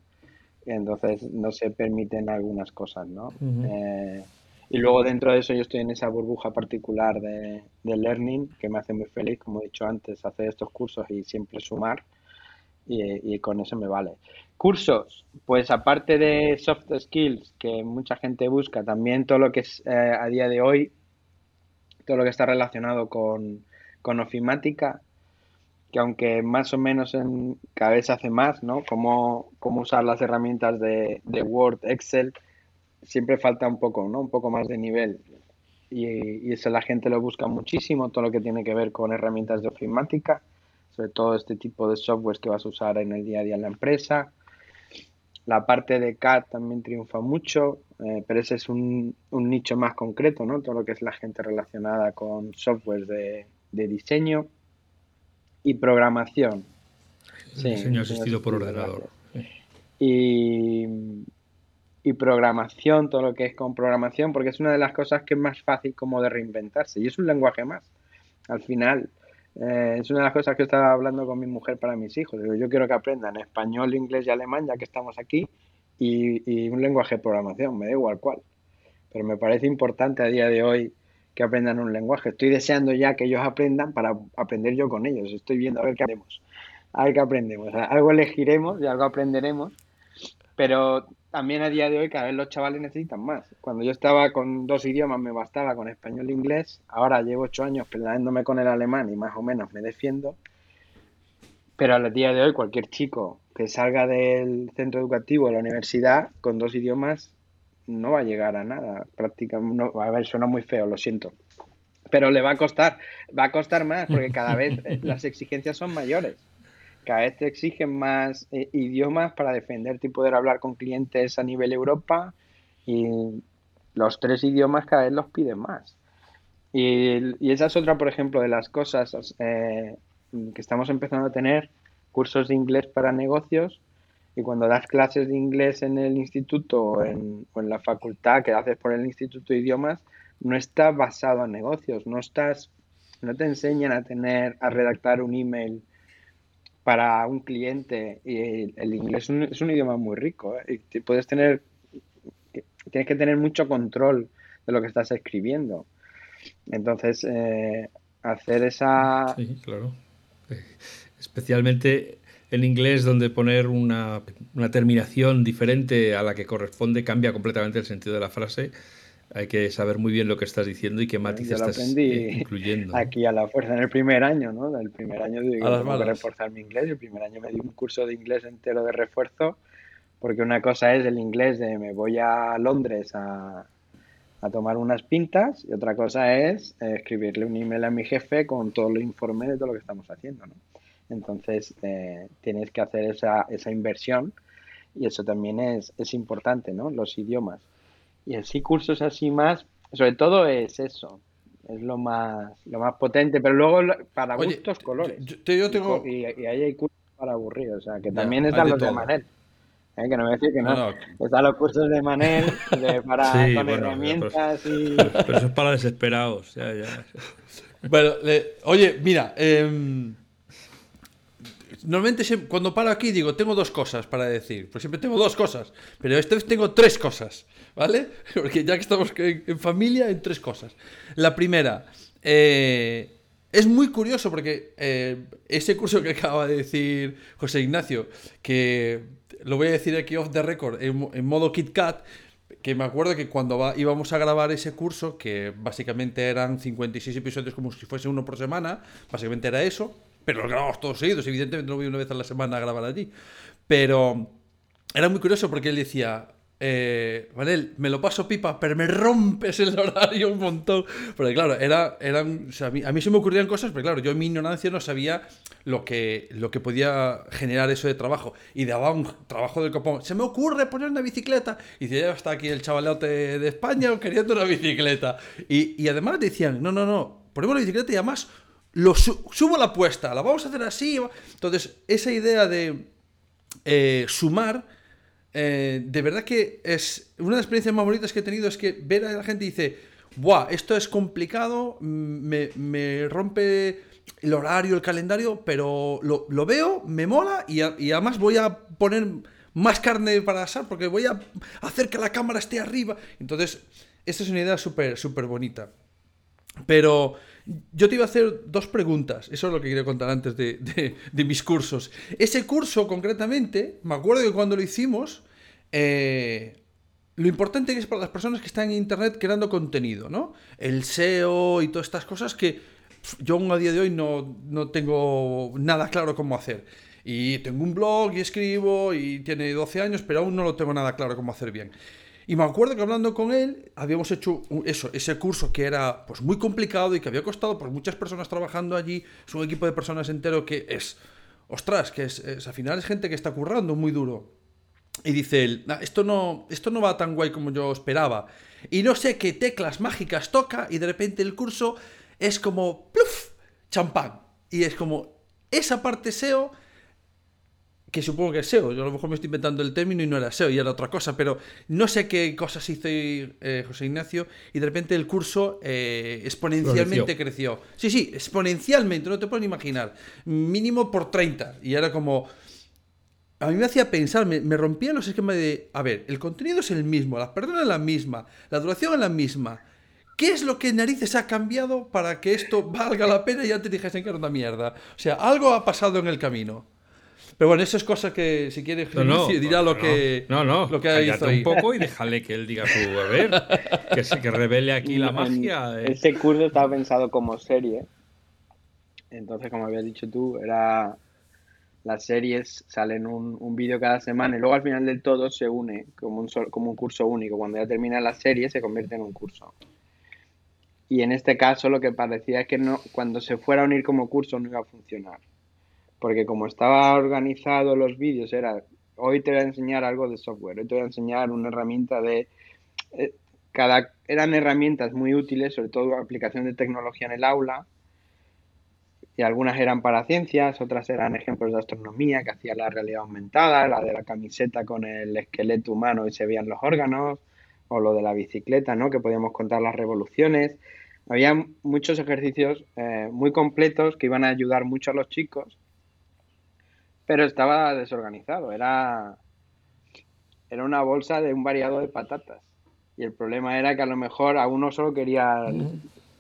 entonces no se permiten algunas cosas, ¿no? Eh, y luego dentro de eso yo estoy en esa burbuja particular de, learning que me hace muy feliz, como he dicho antes, hacer estos cursos y siempre sumar y, con eso me vale. Cursos, pues aparte de soft skills que mucha gente busca, también todo lo que es eh, a día de hoy, todo lo que está relacionado con, con ofimática, que aunque más o menos en, cada vez se hace más, ¿no? Cómo, cómo usar las herramientas de, Word, Excel, siempre falta un poco, ¿no? Un poco más de nivel. Y, eso la gente lo busca muchísimo, todo lo que tiene que ver con herramientas de ofimática, sobre todo este tipo de software que vas a usar en el día a día en la empresa. La parte de CAD también triunfa mucho, eh, pero ese es un, un, nicho más concreto, ¿no? Todo lo que es la gente relacionada con software de, de diseño y programación. Sí, diseño asistido por ordenador. Y, y programación, todo lo que es con programación, porque es una de las cosas que es más fácil como de reinventarse. Y es un lenguaje más. Al final, eh, es una de las cosas que estaba hablando con mi mujer para mis hijos. Digo, yo quiero que aprendan español, inglés y alemán, ya que estamos aquí, y, y un lenguaje de programación, me da igual cuál. Pero me parece importante a día de hoy que aprendan un lenguaje. Estoy deseando ya que ellos aprendan para aprender yo con ellos. Estoy viendo a ver qué hacemos, a ver qué aprendemos. Algo elegiremos y algo aprenderemos, pero también a día de hoy cada vez los chavales necesitan más. Cuando yo estaba con dos idiomas me bastaba con español e inglés, ahora llevo ocho años peleándome con el alemán y más o menos me defiendo. Pero a día de hoy cualquier chico que salga del centro educativo de la universidad con dos idiomas no va a llegar a nada. Prácticamente, no, a ver, suena muy feo, lo siento. Pero le va a costar, va a costar más porque cada vez eh, las exigencias son mayores. Cada vez te exigen más eh, idiomas para defenderte y poder hablar con clientes a nivel Europa y los tres idiomas cada vez los piden más. Y, esa es otra, por ejemplo, de las cosas eh, que estamos empezando a tener, cursos de inglés para negocios y cuando das clases de inglés en el instituto o en, la facultad que haces por el instituto de idiomas, no está basado en negocios, no estás, no te enseñan a tener, a redactar un email para un cliente y el, inglés es un, idioma muy rico ¿eh? y puedes tener, tienes que tener mucho control de lo que estás escribiendo. Entonces, eh, hacer esa... Sí, claro. Eh, especialmente en inglés donde poner una, terminación diferente a la que corresponde cambia completamente el sentido de la frase. Hay que saber muy bien lo que estás diciendo y qué matices estás incluyendo. Aquí a la fuerza en el primer año, ¿no? El primer año digo, tengo que reforzar mi inglés. El primer año me di un curso de inglés entero de refuerzo, porque una cosa es el inglés de me voy a Londres a, a tomar unas pintas y otra cosa es eh, escribirle un email a mi jefe con todo el informe de todo lo que estamos haciendo, ¿no? Entonces eh, tienes que hacer esa, esa inversión y eso también es, es importante, ¿no? Los idiomas. Y así cursos así más, sobre todo es eso, es lo más, lo más potente, pero luego para gustos colores. Yo, tengo... y, ahí hay cursos para aburridos, o sea, que también están los de Manel. ¿eh? que no me decir que no. Están los cursos de Manel de, para con herramientas y. Pero eso es para desesperados. Ya, ya. Bueno, oye, mira, eh, normalmente cuando paro aquí digo, tengo dos cosas para decir, pues siempre tengo dos cosas, pero esta vez tengo tres cosas, ¿vale? Porque ya que estamos en, familia, en tres cosas. La primera, eh, es muy curioso porque eh, ese curso que acaba de decir José Ignacio, que lo voy a decir aquí off the record, en, modo KitKat, que me acuerdo que cuando íbamos a grabar ese curso, que básicamente eran 56 episodios como si fuese uno por semana, básicamente era eso, pero los grabamos todos seguidos, evidentemente no voy una vez a la semana a grabar allí. Pero era muy curioso porque él decía, eh, me lo paso pipa, pero me rompes el horario un montón. Porque claro, era, eran, a, mí, se me ocurrían cosas, pero claro, yo en mi ignorancia no sabía lo que, lo que podía generar eso de trabajo. Y daba un trabajo del copón. Se me ocurre poner una bicicleta. Y dice, ya está aquí el chavalote de España queriendo una bicicleta. Y, y además decían, no, no, no, ponemos la bicicleta y además lo subo la apuesta, la vamos a hacer así. Entonces, esa idea de eh, sumar, eh, de verdad que es una de las experiencias más bonitas que he tenido es que ver a la gente y dice, ¡buah! Esto es complicado, me, me rompe el horario, el calendario, pero lo, lo veo, me mola y, y, además voy a poner más carne para asar porque voy a hacer que la cámara esté arriba. Entonces, esta es una idea súper, súper bonita. Pero yo te iba a hacer dos preguntas, eso es lo que quería contar antes de, mis cursos. Ese curso concretamente, me acuerdo que cuando lo hicimos, eh, lo importante es para las personas que están en Internet creando contenido, ¿no? El SEO y todas estas cosas que yo aún a día de hoy no, no tengo nada claro cómo hacer. Y tengo un blog y escribo y tiene 12 años, pero aún no lo tengo nada claro cómo hacer bien. Y me acuerdo que hablando con él, habíamos hecho eso, ese curso que era pues muy complicado y que había costado por muchas personas trabajando allí. Es un equipo de personas entero que es, ostras, que es, al final es gente que está currando muy duro. Y dice él, esto, no, esto no va tan guay como yo esperaba. Y no sé qué teclas mágicas toca y de repente el curso es como, ¡pluf! champán. Y es como, esa parte SEO que supongo que es SEO, yo a lo mejor me estoy inventando el término y no era SEO y era otra cosa, pero no sé qué cosas hizo eh, José Ignacio y de repente el curso eh, exponencialmente creció. Sí, sí, exponencialmente, no te puedes imaginar, mínimo por 30 y era como... A mí me hacía pensar, me, me rompía los esquemas de, a ver, el contenido es el mismo, la personas es la misma, la duración es la misma. ¿Qué es lo que narices ha cambiado para que esto valga la pena y antes dijesen que era una mierda? O sea, algo ha pasado en el camino. Pero bueno, eso es cosa que si quieres no, dirá lo que no, no, lo que ha un poco y déjale que él diga su a ver, que se que revele aquí la magia. Eh. Ese curso estaba pensado como serie. Entonces, como habías dicho tú, era las series salen un, un vídeo cada semana y luego al final del todo se une como un, como un curso único. Cuando ya termina la serie se convierte en un curso. Y en este caso lo que parecía es que no, cuando se fuera a unir como curso no iba a funcionar porque como estaba organizado los vídeos, era, hoy te voy a enseñar algo de software, hoy te voy a enseñar una herramienta de... Eh, cada, eran herramientas muy útiles, sobre todo aplicación de tecnología en el aula, y algunas eran para ciencias, otras eran ejemplos de astronomía que hacía la realidad aumentada, la de la camiseta con el esqueleto humano y se veían los órganos, o lo de la bicicleta, ¿no? que podíamos contar las revoluciones. Había muchos ejercicios eh, muy completos que iban a ayudar mucho a los chicos pero estaba desorganizado, era, era una bolsa de un variado de patatas. Y el problema era que a lo mejor a uno solo quería,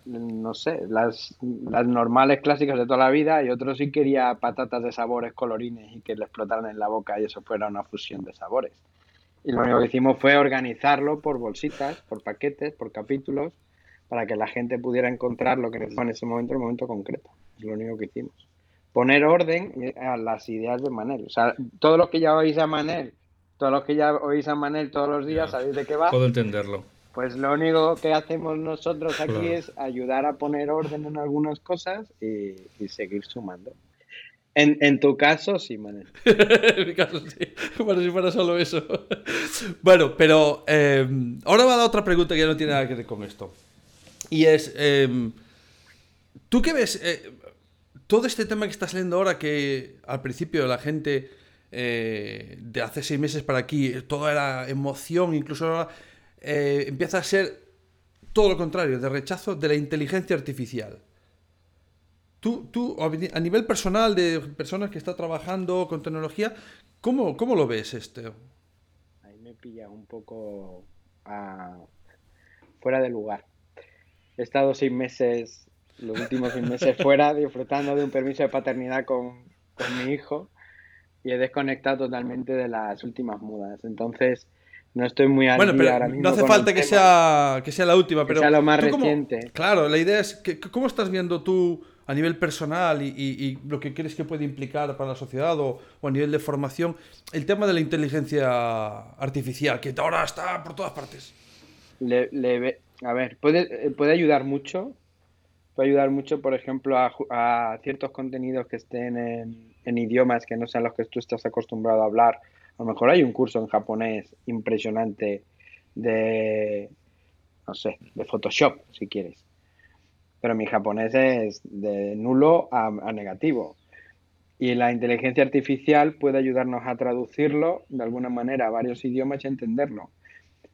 no sé, las, las normales clásicas de toda la vida y otro sí quería patatas de sabores colorines y que le explotaran en la boca y eso fuera una fusión de sabores. Y lo único que hicimos fue organizarlo por bolsitas, por paquetes, por capítulos, para que la gente pudiera encontrar lo que necesitaba en ese momento, en el momento concreto. Es lo único que hicimos poner orden a las ideas de Manel. O sea, todos los que ya oís a Manel, todos los que ya oís a Manel todos los días, sabéis de qué va. Puedo entenderlo. Pues lo único que hacemos nosotros aquí es ayudar a poner orden en algunas cosas y, seguir sumando. En, tu caso, sí, Manel. en mi caso, sí. Bueno, si fuera solo eso. bueno, pero eh, ahora va a dar otra pregunta que ya no tiene nada que ver con esto. Y es, eh, ¿tú qué ves? Eh, todo este tema que está saliendo ahora, que al principio la gente eh, de hace seis meses para aquí, toda era emoción, incluso ahora eh, empieza a ser todo lo contrario, de rechazo de la inteligencia artificial. tú, tú, a nivel personal de personas que están trabajando con tecnología, ¿cómo, cómo lo ves este? Ahí me pillas un poco fuera de lugar. He estado seis meses, los últimos seis meses fuera, disfrutando de un permiso de paternidad con, con mi hijo y he desconectado totalmente de las últimas mudas. Entonces, no estoy muy al bueno, pero No hace falta que sea, que sea la última, pero. sea lo más reciente. claro, la idea es que, cómo estás viendo tú a nivel personal y, lo que crees que puede implicar para la sociedad o, a nivel de formación el tema de la inteligencia artificial, que ahora está por todas partes. Le, a ver, puede, puede ayudar mucho. Puede ayudar mucho, por ejemplo, a, a ciertos contenidos que estén en, idiomas que no sean los que tú estás acostumbrado a hablar a lo mejor hay un curso en japonés impresionante de, no sé, de Photoshop, si quieres. Pero mi japonés es de nulo a, negativo. Y la inteligencia artificial puede ayudarnos a traducirlo de alguna manera a varios idiomas y entenderlo.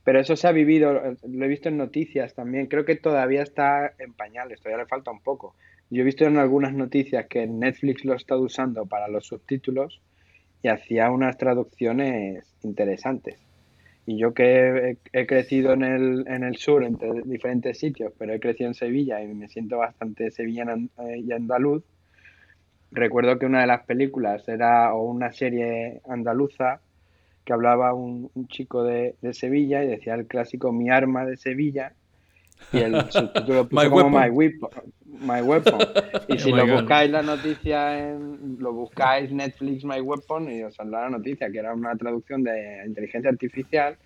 Pero eso se ha vivido, lo he visto en noticias también. Creo que todavía está en pañales, todavía le falta un poco. Yo he visto en algunas noticias que Netflix lo está usando para los subtítulos y hacía unas traducciones interesantes. Y yo que he, crecido en el, en el sur, entre diferentes sitios, pero he crecido en Sevilla y me siento bastante sevillano eh, y andaluz, recuerdo que una de las películas era o una serie andaluza que hablaba un, un chico de, de, Sevilla y decía el clásico Mi arma de Sevilla y el subtítulo puso como My Weapon, My Weapon. Y si oh lo buscáis la noticia en, lo buscáis Netflix My Weapon y os saldrá la noticia que era una traducción de inteligencia artificial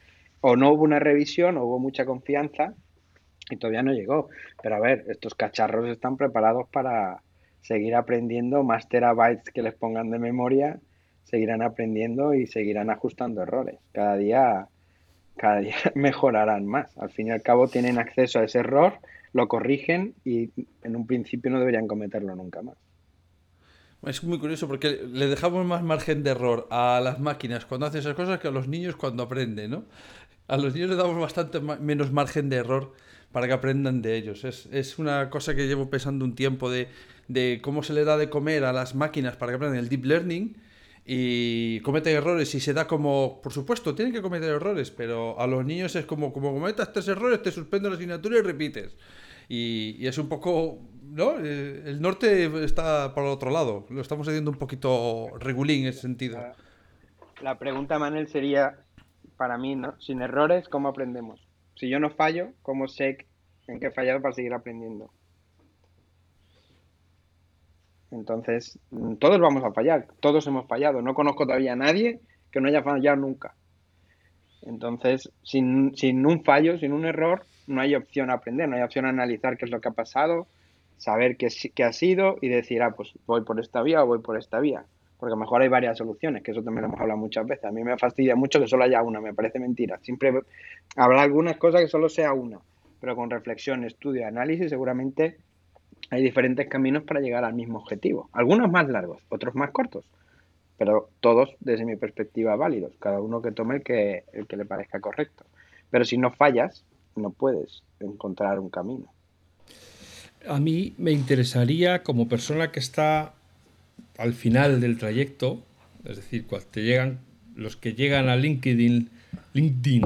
o no hubo una revisión o hubo mucha confianza y todavía no llegó. Pero a ver, estos cacharros están preparados para seguir aprendiendo más terabytes que les pongan de memoria, seguirán aprendiendo y seguirán ajustando errores. Cada día cada día mejorarán más. Al fin y al cabo tienen acceso a ese error, lo corrigen y en un principio no deberían cometerlo nunca más. Es muy curioso porque le dejamos más margen de error a las máquinas cuando hacen esas cosas que a los niños cuando aprenden, ¿no? A los niños le damos bastante menos margen de error para que aprendan de ellos. Es, es una cosa que llevo pensando un tiempo de, de, cómo se le da de comer a las máquinas para que aprendan el deep learning y cometen errores y se da como, por supuesto, tienen que cometer errores, pero a los niños es como, como cometas tres errores, te suspendo la asignatura y repites. Y, es un poco, ¿no? Eh, el norte está por el otro lado, lo estamos haciendo un poquito regulín en ese sentido. La pregunta, Manuel, sería, para mí, ¿no? Sin errores, ¿cómo aprendemos? Si yo no fallo, ¿cómo sé en qué he fallado para seguir aprendiendo? Entonces, mm, todos vamos a fallar, todos hemos fallado. No conozco todavía a nadie que no haya fallado nunca. Entonces, sin, sin un fallo, sin un error, no hay opción a aprender, no hay opción a analizar qué es lo que ha pasado, saber qué, qué ha sido y decir, ah, pues voy por esta vía o voy por esta vía. Porque a lo mejor hay varias soluciones, que eso también lo hemos hablado muchas veces. A mí me fastidia mucho que solo haya una, me parece mentira. Siempre habrá algunas cosas que solo sea una, pero con reflexión, estudio, análisis, seguramente hay diferentes caminos para llegar al mismo objetivo. Algunos más largos, otros más cortos, pero todos, desde mi perspectiva, válidos. Cada uno que tome el que, el que le parezca correcto. Pero si no fallas, no puedes encontrar un camino. A mí me interesaría, como persona que está al final del trayecto, es decir, cuando te llegan los que llegan a LinkedIn, LinkedIn,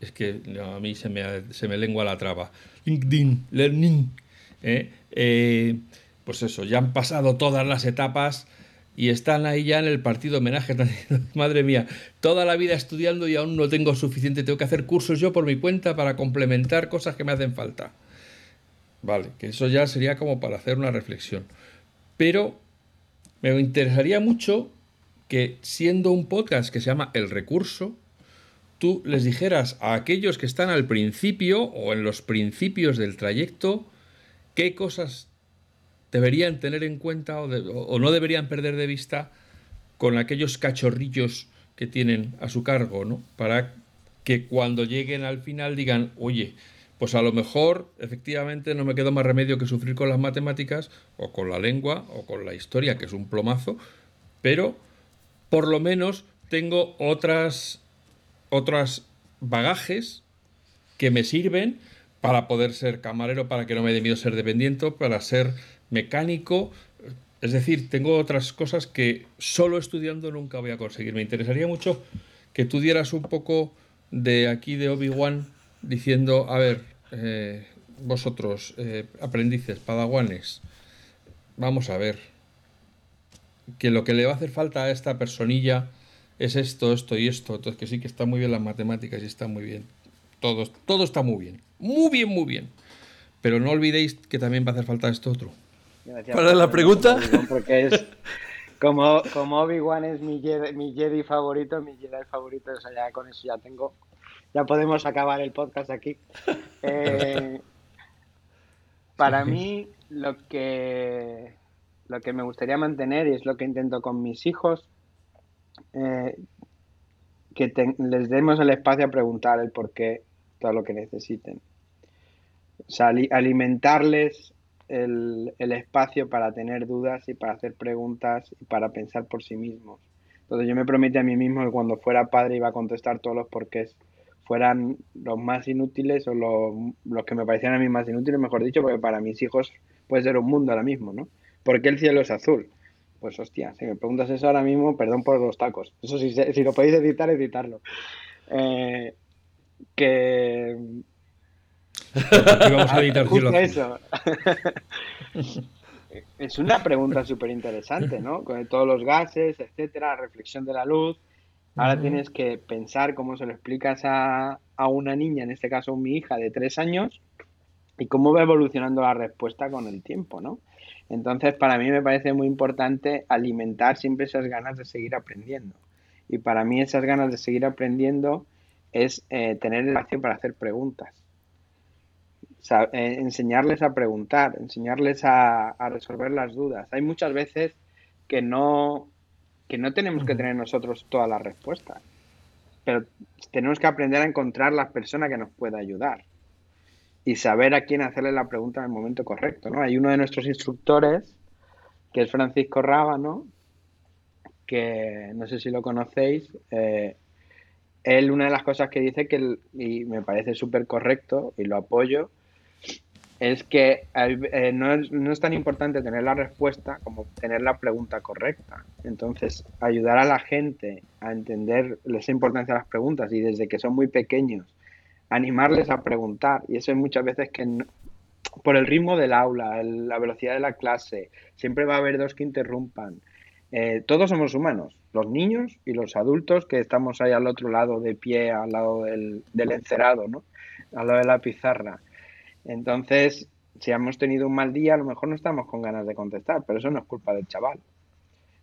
es que a mí se me, se me lengua la traba, LinkedIn, Learning, ¿eh? Eh, pues eso, ya han pasado todas las etapas y están ahí ya en el partido homenaje. Madre mía, toda la vida estudiando y aún no tengo suficiente, tengo que hacer cursos yo por mi cuenta para complementar cosas que me hacen falta. Vale, que eso ya sería como para hacer una reflexión. Pero me interesaría mucho que siendo un podcast que se llama El Recurso, tú les dijeras a aquellos que están al principio o en los principios del trayecto, qué cosas deberían tener en cuenta o, no deberían perder de vista con aquellos cachorrillos que tienen a su cargo, ¿no? Para que cuando lleguen al final digan, oye, pues a lo mejor efectivamente no me quedó más remedio que sufrir con las matemáticas o con la lengua o con la historia, que es un plomazo, pero por lo menos tengo otras otras bagajes que me sirven para poder ser camarero, para que no me dé miedo ser dependiente, para ser mecánico, Es decir, tengo otras cosas que solo estudiando nunca voy a conseguir. Me interesaría mucho que tú dieras un poco de aquí de Obi-Wan diciendo, a ver, eh, vosotros, eh, aprendices, padawanes, vamos a ver, que lo que le va a hacer falta a esta personilla es esto, esto y esto. Entonces que sí que está muy bien las matemáticas y está muy bien. Todo, todo está muy bien. Muy bien, muy bien. Pero no olvidéis que también va a hacer falta esto otro. Para la pregunta. Porque es como, como Obi-Wan es mi Jedi, mi Jedi favorito, mi Jedi favorito, o sea, ya con eso ya tengo. Ya podemos acabar el podcast aquí. Eh, para mí, lo que, lo que me gustaría mantener, y es lo que intento con mis hijos, eh, que les demos el espacio a preguntar el por qué, todo lo que necesiten. O sea, alimentarles el, espacio para tener dudas y para hacer preguntas y para pensar por sí mismos. Entonces yo me prometí a mí mismo que cuando fuera padre iba a contestar todos los porqués, fueran los más inútiles o los, que me parecían a mí más inútiles, mejor dicho, porque para mis hijos puede ser un mundo ahora mismo, ¿no? ¿Por qué el cielo es azul? Pues hostia, si me preguntas eso ahora mismo, perdón por los tacos. Eso sí, si lo podéis editar, editarlo. Eh, que vamos a editar eso. es una pregunta súper interesante, ¿no? Con todos los gases, etcétera, reflexión de la luz. Ahora tienes que pensar cómo se lo explicas a, a, una niña, en este caso mi hija de tres años, y cómo va evolucionando la respuesta con el tiempo, ¿no? Entonces, para mí me parece muy importante alimentar siempre esas ganas de seguir aprendiendo. Y para mí esas ganas de seguir aprendiendo es eh, tener el espacio para hacer preguntas. Eh, enseñarles a preguntar, enseñarles a, resolver las dudas. Hay muchas veces que no, que no tenemos que tener nosotros todas las respuestas, pero tenemos que aprender a encontrar la persona que nos pueda ayudar y saber a quién hacerle la pregunta en el momento correcto. ¿no? Hay uno de nuestros instructores, que es Francisco Rábano, que no sé si lo conocéis, eh, él una de las cosas que dice que, y me parece súper correcto y lo apoyo, es que eh, no, es, tan importante tener la respuesta como tener la pregunta correcta. Entonces, ayudar a la gente a entender esa importancia de las preguntas y desde que son muy pequeños, animarles a preguntar. Y eso es muchas veces que por el ritmo del aula, la velocidad de la clase, siempre va a haber dos que interrumpan. Eh, todos somos humanos, los niños y los adultos que estamos ahí al otro lado de pie, al lado del, del encerado, ¿no? al lado de la pizarra. Entonces, si hemos tenido un mal día, a lo mejor no estamos con ganas de contestar, pero eso no es culpa del chaval.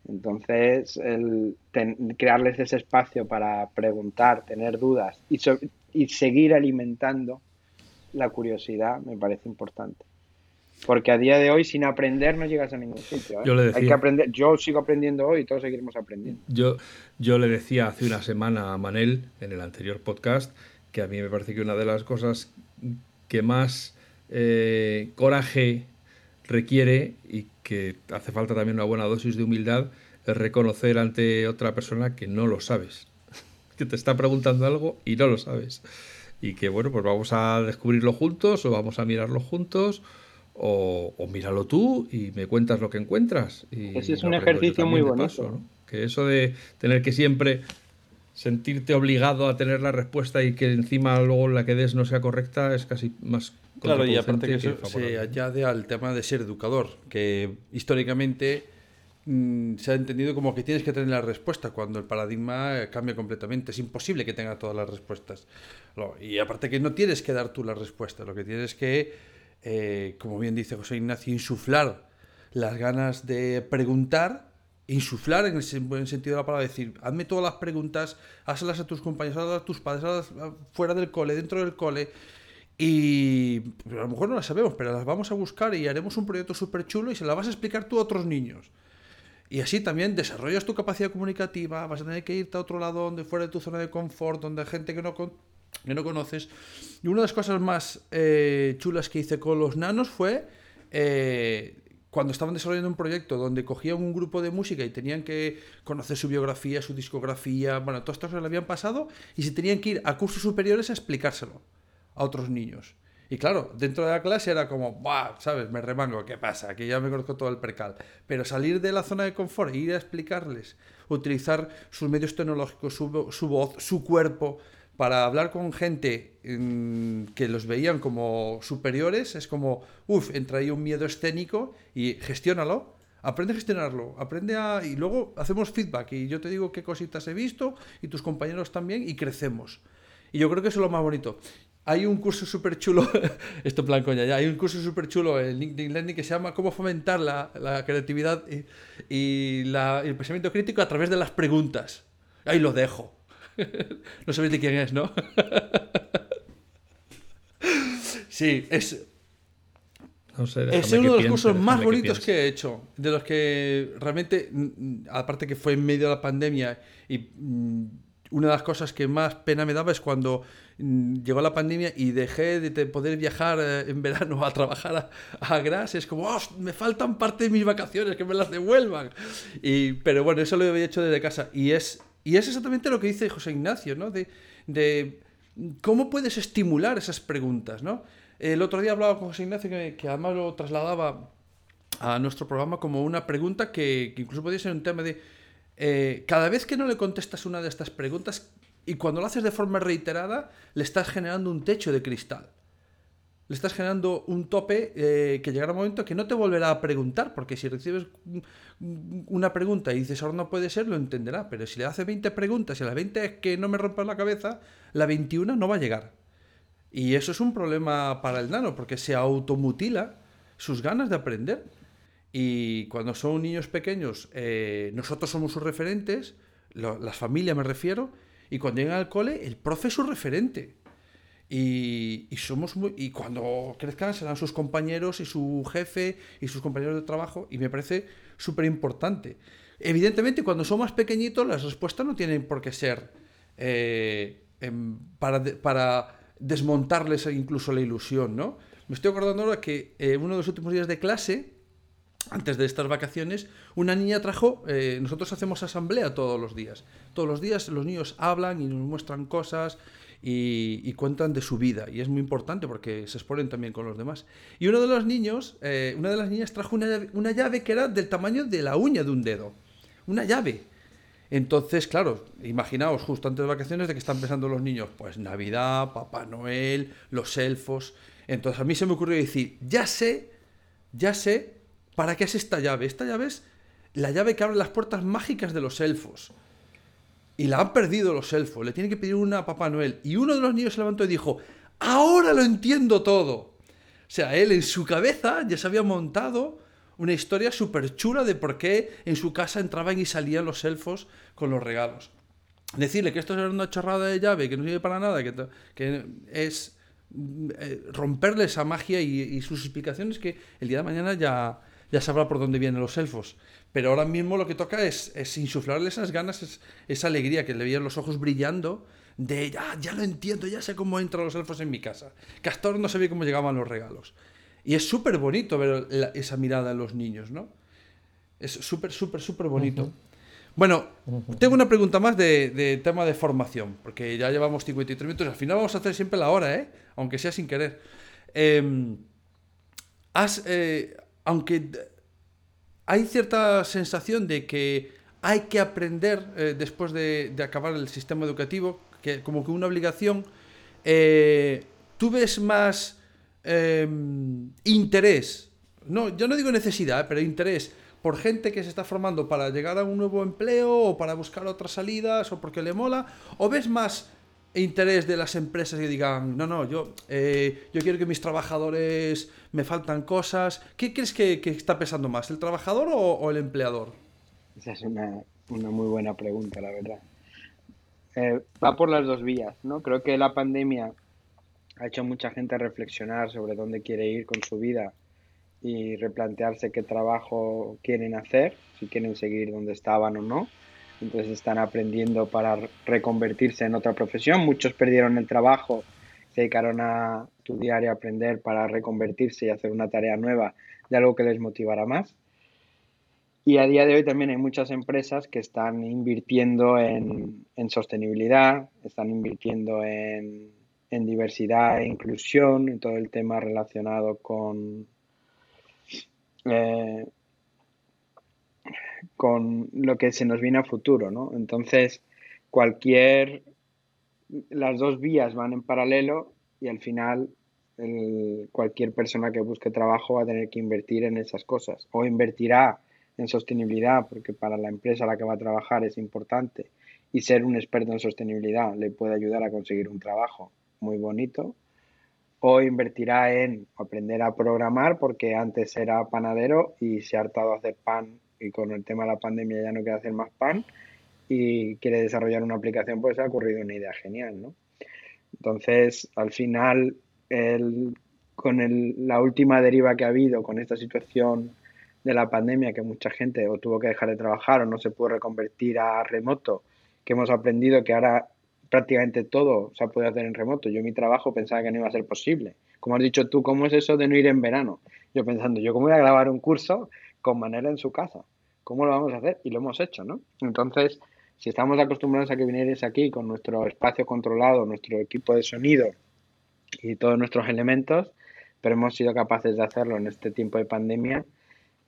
Entonces, el crearles ese espacio para preguntar, tener dudas y seguir alimentando la curiosidad me parece importante. Porque a día de hoy, sin aprender, no llegas a ningún sitio. ¿eh? Yo le decía, Hay que aprender. Yo sigo aprendiendo hoy y todos seguiremos aprendiendo. Yo, yo le decía hace una semana a Manel, en el anterior podcast, que a mí me parece que una de las cosas que más eh, coraje requiere y que hace falta también una buena dosis de humildad es reconocer ante otra persona que no lo sabes, que te está preguntando algo y no lo sabes. Y que bueno, pues vamos a descubrirlo juntos o vamos a mirarlo juntos o, míralo tú y me cuentas lo que encuentras. Y Ese es un ejercicio muy bonito. Que eso de tener que siempre sentirte obligado a tener la respuesta y que encima luego la que des no sea correcta es casi más Claro, y aparte que eso se añade al tema de ser educador, que históricamente mm, se ha entendido como que tienes que tener la respuesta cuando el paradigma cambia completamente. Es imposible que tenga todas las respuestas. Y aparte que no tienes que dar tú la respuesta, lo que tienes que, eh, como bien dice José Ignacio, insuflar las ganas de preguntar insuflar en el buen sentido de la palabra, decir, hazme todas las preguntas, hazlas a tus compañeros, hazlas a tus padres, hazlas fuera del cole, dentro del cole, y a lo mejor no las sabemos, pero las vamos a buscar y haremos un proyecto súper chulo y se las vas a explicar tú a otros niños. Y así también desarrollas tu capacidad comunicativa, vas a tener que irte a otro lado donde fuera de tu zona de confort, donde hay gente que no, que no conoces. Y una de las cosas más eh, chulas que hice con los nanos fue eh, cuando estaban desarrollando un proyecto donde cogían un grupo de música y tenían que conocer su biografía, su discografía, bueno, todas estas cosas le habían pasado y se tenían que ir a cursos superiores a explicárselo a otros niños. Y claro, dentro de la clase era como, ¡buah! ¿Sabes? Me remango, ¿qué pasa? Que ya me conozco todo el percal. Pero salir de la zona de confort e ir a explicarles, utilizar sus medios tecnológicos, su, su voz, su cuerpo, para hablar con gente mm, que los veían como superiores, es como, uff, entra ahí un miedo escénico y gestiónalo. Aprende a gestionarlo, aprende a... Y luego hacemos feedback y yo te digo qué cositas he visto y tus compañeros también y crecemos. Y yo creo que eso es lo más bonito. Hay un curso súper chulo, esto en plan coña ya, hay un curso súper chulo en LinkedIn Learning que se llama Cómo fomentar la, creatividad y el pensamiento crítico a través de las preguntas. Ahí lo dejo. no sabéis de quién es, ¿no? sí, es. es uno de los cursos más bonitos que, he hecho. De los que realmente, aparte que fue en medio de la pandemia, y mm, una de las cosas que más pena me daba es cuando mm, llegó la pandemia y dejé de poder viajar eh, en verano a trabajar a, Gras. Es como, oh, me faltan parte de mis vacaciones, que me las devuelvan. Y, pero bueno, eso lo había hecho desde casa. Y es y es exactamente lo que dice José Ignacio, ¿no? De, cómo puedes estimular esas preguntas, ¿no? El otro día hablaba con José Ignacio que, además lo trasladaba a nuestro programa como una pregunta que, incluso podría ser un tema de eh, cada vez que no le contestas una de estas preguntas y cuando lo haces de forma reiterada, le estás generando un techo de cristal le estás generando un tope eh, que llegará un momento que no te volverá a preguntar, porque si recibes una pregunta y dices ahora no puede ser, lo entenderá, pero si le hace 20 preguntas y a la 20 es que no me rompas la cabeza, la 21 no va a llegar. Y eso es un problema para el nano, porque se automutila sus ganas de aprender. Y cuando son niños pequeños, eh, nosotros somos sus referentes, las familias me refiero, y cuando llegan al cole, el profe es su referente. Y, somos y cuando crezcan serán sus compañeros y su jefe y sus compañeros de trabajo y me parece súper importante. Evidentemente cuando son más pequeñitos las respuestas no tienen por qué ser eh, em, para, para, desmontarles incluso la ilusión, ¿no? Me estoy acordando ahora que eh, uno de los últimos días de clase, antes de estas vacaciones, una niña trajo, eh, nosotros hacemos asamblea todos los días. Todos los días los niños hablan y nos muestran cosas y, cuentan de su vida. Y es muy importante porque se exponen también con los demás. Y uno de los niños, eh, una de las niñas trajo una llave, una llave que era del tamaño de la uña de un dedo. Una llave. Entonces, claro, imaginaos justo antes de vacaciones de que están pensando los niños, pues Navidad, Papá Noel, los elfos. Entonces a mí se me ocurrió decir, ya sé, ya sé para qué es esta llave. Esta llave es la llave que abre las puertas mágicas de los elfos. Y la han perdido los elfos, le tienen que pedir una a Papá Noel. Y uno de los niños se levantó y dijo, ahora lo entiendo todo. O sea, él en su cabeza ya se había montado una historia súper chula de por qué en su casa entraban y salían los elfos con los regalos. Decirle que esto es una chorrada de llave, que no sirve para nada, que, que es eh, romperle esa magia y, sus explicaciones que el día de mañana ya, ya sabrá por dónde vienen los elfos. Pero ahora mismo lo que toca es, es insuflarle esas ganas, esa alegría que le veían los ojos brillando de ya, ya lo entiendo, ya sé cómo entran los elfos en mi casa. Castor no sabía cómo llegaban los regalos. Y es súper bonito ver esa mirada en los niños, ¿no? Es súper, súper, súper bonito. Bueno, tengo una pregunta más de, tema de formación, porque ya llevamos 53 minutos. Al final vamos a hacer siempre la hora, ¿eh? Aunque sea sin querer. Em, has, eh, aunque hay cierta sensación de que hay que aprender eh, después de, acabar el sistema educativo, que como que una obligación. Eh, ¿Tú ves más em, interés? No, yo no digo necesidad, pero interés por gente que se está formando para llegar a un nuevo empleo o para buscar otras salidas o porque le mola? ¿O ves más interés de las empresas que digan, no, no, yo, eh, yo quiero que mis trabajadores me faltan cosas. ¿Qué crees que, está pesando más, el trabajador o, el empleador? Esa es una, muy buena pregunta, la verdad. Eh, va por las dos vías, ¿no? Creo que la pandemia ha hecho a mucha gente reflexionar sobre dónde quiere ir con su vida y replantearse qué trabajo quieren hacer, si quieren seguir donde estaban o no entonces están aprendiendo para reconvertirse en otra profesión. Muchos perdieron el trabajo, se dedicaron a estudiar y aprender para reconvertirse y hacer una tarea nueva de algo que les motivara más. Y a día de hoy también hay muchas empresas que están invirtiendo en, sostenibilidad, están invirtiendo en, en diversidad e inclusión, en todo el tema relacionado con, eh, con lo que se nos viene a futuro, ¿no? Entonces, cualquier, las dos vías van en paralelo y al final cualquier persona que busque trabajo va a tener que invertir en esas cosas o invertirá en sostenibilidad porque para la empresa a la que va a trabajar es importante y ser un experto en sostenibilidad le puede ayudar a conseguir un trabajo muy bonito o invertirá en aprender a programar porque antes era panadero y se ha hartado a hacer pan y con el tema de la pandemia ya no quiere hacer más pan y quiere desarrollar una aplicación, pues ha ocurrido una idea genial, ¿no? Entonces, al final, con el, la última deriva que ha habido con esta situación de la pandemia, que mucha gente o tuvo que dejar de trabajar o no se pudo reconvertir a remoto, que hemos aprendido que ahora prácticamente todo se puede hacer en remoto. Yo mi trabajo pensaba que no iba a ser posible. Como has dicho tú, ¿cómo es eso de no ir en verano? Yo pensando, ¿yo cómo voy a grabar un curso con manera en su casa? ¿Cómo lo vamos a hacer? Y lo hemos hecho, ¿no? Entonces, si estamos acostumbrados a que vinierais aquí con nuestro espacio controlado, nuestro equipo de sonido y todos nuestros elementos, pero hemos sido capaces de hacerlo en este tiempo de pandemia,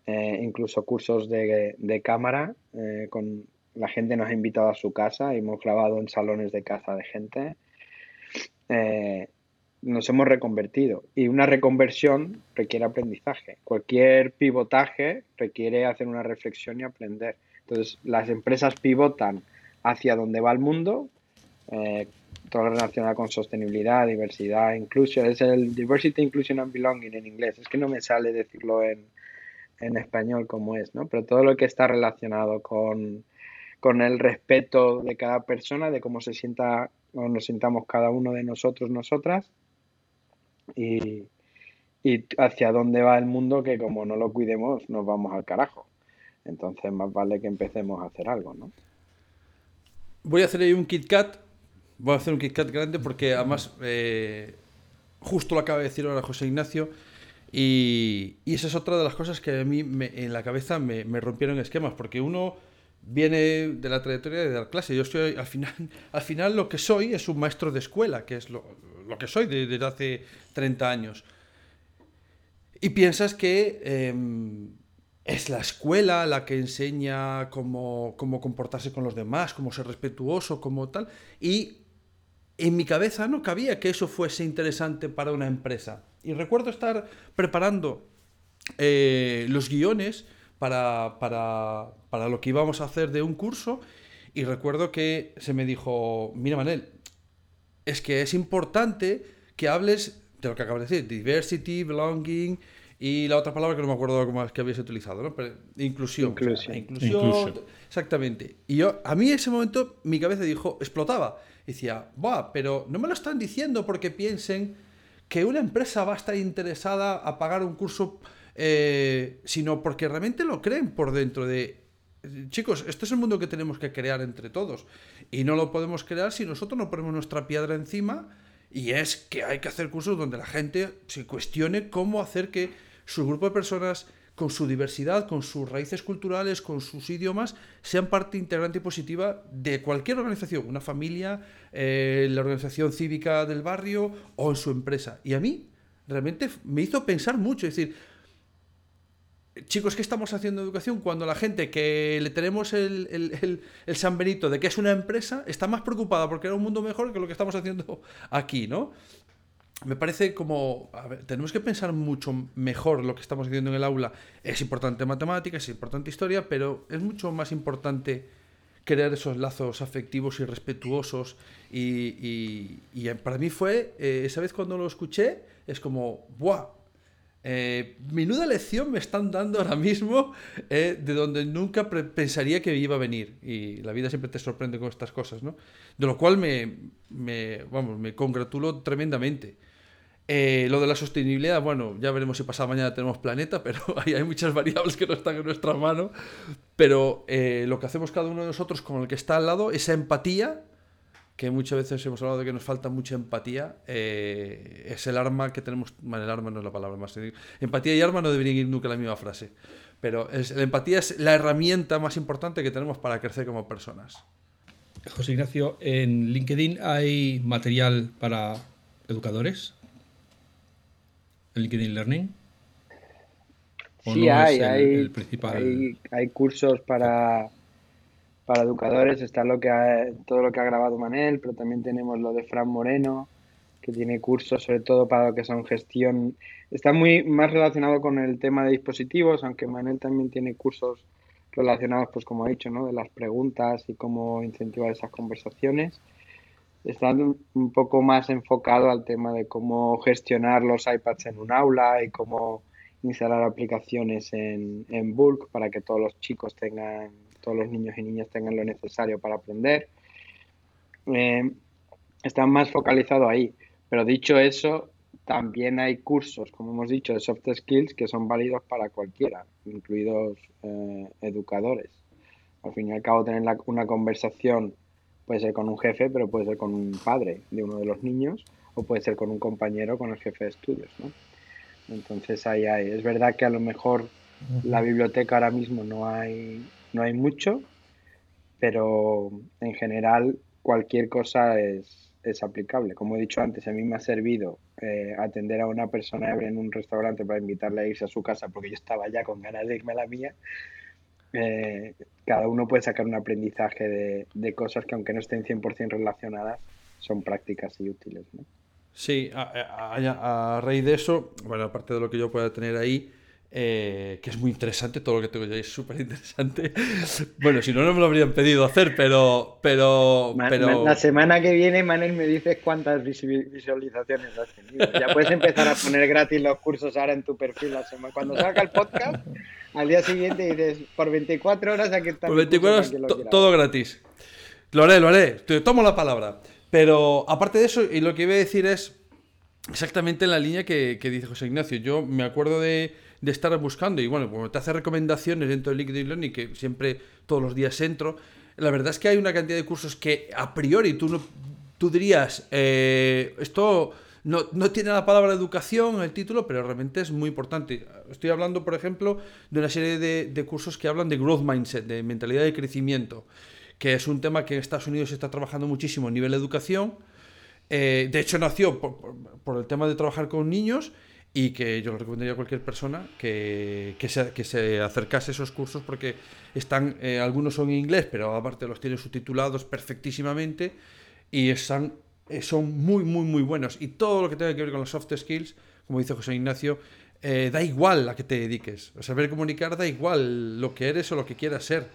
eh, incluso cursos de, cámara eh, con la gente nos ha invitado a su casa hemos grabado en salones de casa de gente. Eh, nos hemos reconvertido y una reconversión requiere aprendizaje. Cualquier pivotaje requiere hacer una reflexión y aprender. Entonces, las empresas pivotan hacia donde va el mundo, eh, todo lo relacionado con sostenibilidad, diversidad, inclusión. Es el diversity, inclusion and belonging en inglés. Es que no me sale decirlo en, en español como es, ¿no? Pero todo lo que está relacionado con con el respeto de cada persona, de cómo se sienta o nos sintamos cada uno de nosotros, nosotras, y, hacia dónde va el mundo que como no lo cuidemos nos vamos al carajo. Entonces más vale que empecemos a hacer algo, ¿no? Voy a hacer ahí un KitKat, voy a hacer un KitKat grande porque además eh, justo lo acaba de decir ahora José Ignacio, y, esa es otra de las cosas que a mí en la cabeza me, me rompieron esquemas, porque uno viene de la trayectoria de dar clase. Yo estoy, al final, al final lo que soy es un maestro de escuela, que es lo, que soy desde hace 30 años. Y piensas que em, es la escuela la que enseña cómo, cómo, comportarse con los demás, cómo ser respetuoso, cómo tal. Y en mi cabeza no cabía que eso fuese interesante para una empresa. Y recuerdo estar preparando eh, los guiones para, para, para lo que íbamos a hacer de un curso y recuerdo que se me dijo, mira Manel, es que es importante que hables de lo que acabas de decir, diversity, belonging y la otra palabra que no me acuerdo cómo es que habías utilizado, ¿no? Pero, inclusión. inclusión. Exactamente. Y yo, a mí en ese momento mi cabeza dijo, explotaba. decía, va, pero no me lo están diciendo porque piensen que una empresa va a estar interesada a pagar un curso eh, sino porque realmente lo creen por dentro de... Chicos, este es el mundo que tenemos que crear entre todos. Y no lo podemos crear si nosotros no ponemos nuestra piedra encima. Y es que hay que hacer cursos donde la gente se cuestione cómo hacer que su grupo de personas, con su diversidad, con sus raíces culturales, con sus idiomas, sean parte integrante y positiva de cualquier organización, una familia, eh, la organización cívica del barrio o en su empresa. Y a mí realmente me hizo pensar mucho, es decir, chicos, ¿qué estamos haciendo educación cuando la gente que le tenemos el, San Benito de que es una empresa está más preocupada porque era un mundo mejor que lo que estamos haciendo aquí, ¿no? Me parece como, tenemos que pensar mucho mejor lo que estamos haciendo en el aula. Es importante matemáticas, es importante historia, pero es mucho más importante crear esos lazos afectivos y respetuosos. Y, para mí fue, eh, esa vez cuando lo escuché, es como, ¡buah! Eh, menuda lección me están dando ahora mismo eh, de donde nunca pensaría que iba a venir. Y la vida siempre te sorprende con estas cosas, ¿no? De lo cual me, me vamos, me congratulo tremendamente. Eh, lo de la sostenibilidad, bueno, ya veremos si pasado mañana tenemos planeta, pero ahí hay muchas variables que no están en nuestra mano. Pero lo que hacemos cada uno de nosotros con el que está al lado, esa empatía, que muchas veces hemos hablado de que nos falta mucha empatía, eh, es el arma que tenemos. Bueno, el arma no es la palabra más. Empatía y arma no deberían ir nunca en la misma frase. Pero es, la empatía es la herramienta más importante que tenemos para crecer como personas. José Ignacio, en LinkedIn hay material para educadores? ¿El LinkedIn Learning? sí, hay, hay, hay, cursos para, para educadores, está lo que todo lo que ha grabado Manel, pero también tenemos lo de Fran Moreno, que tiene cursos sobre todo para lo que son gestión. Está muy más relacionado con el tema de dispositivos, aunque Manel también tiene cursos relacionados, pues como he dicho, ¿no? de las preguntas y cómo incentivar esas conversaciones. Está un poco más enfocado al tema de cómo gestionar los iPads en un aula y cómo instalar aplicaciones en, en bulk para que todos los chicos tengan, todos los niños y niñas tengan lo necesario para aprender. Eh, está más focalizado ahí. Pero dicho eso, también hay cursos, como hemos dicho, de soft skills que son válidos para cualquiera, incluidos eh, educadores. Al fin y al cabo, tener una conversación puede ser con un jefe, pero puede ser con un padre de uno de los niños o puede ser con un compañero con el jefe de estudios. ¿no? Entonces ahí hay. Es verdad que a lo mejor la biblioteca ahora mismo no hay, no hay mucho, pero en general cualquier cosa es, es aplicable. Como he dicho antes, a mí me ha servido eh, atender a una persona en un restaurante para invitarle a irse a su casa porque yo estaba ya con ganas de irme a la mía. Eh, cada uno puede sacar un aprendizaje de, de cosas que aunque no estén 100% relacionadas, son prácticas y útiles. Sí, a, a, raíz de eso, bueno, aparte de lo que yo pueda tener ahí, eh, que es muy interesante, todo lo que tengo ahí es súper interesante. Bueno, si no, no me lo habrían pedido hacer, pero, pero, pero... La semana que viene, Manel, me dices cuántas visualizaciones has tenido. Ya puedes empezar a poner gratis los cursos ahora en tu perfil la semana. Cuando salga el podcast, al día siguiente dices, por 24 horas aquí está. Por 24 horas, todo gratis. Lo haré, lo haré. Te tomo la palabra. Pero aparte de eso, y lo que iba a decir es exactamente en la línea que, dice José Ignacio. Yo me acuerdo de, estar buscando, y bueno, como te hace recomendaciones dentro de LinkedIn Learning, que siempre todos los días entro, la verdad es que hay una cantidad de cursos que a priori tú, no, tú dirías, eh, esto no, tiene la palabra educación en el título, pero realmente es muy importante. Estoy hablando, por ejemplo, de una serie de, de cursos que hablan de growth mindset, de mentalidad de crecimiento que es un tema que en Estados Unidos se está trabajando muchísimo a nivel de educación. Eh, de hecho, nació por, el tema de trabajar con niños y que yo lo recomendaría a cualquier persona que, que, se, que se, acercase a esos cursos porque están, eh, algunos son en inglés, pero aparte los tienen subtitulados perfectísimamente y están, eh, son muy, muy, muy buenos. Y todo lo que tenga que ver con los soft skills, como dice José Ignacio, da igual a que te dediques. saber comunicar da igual lo que eres o lo que quieras ser.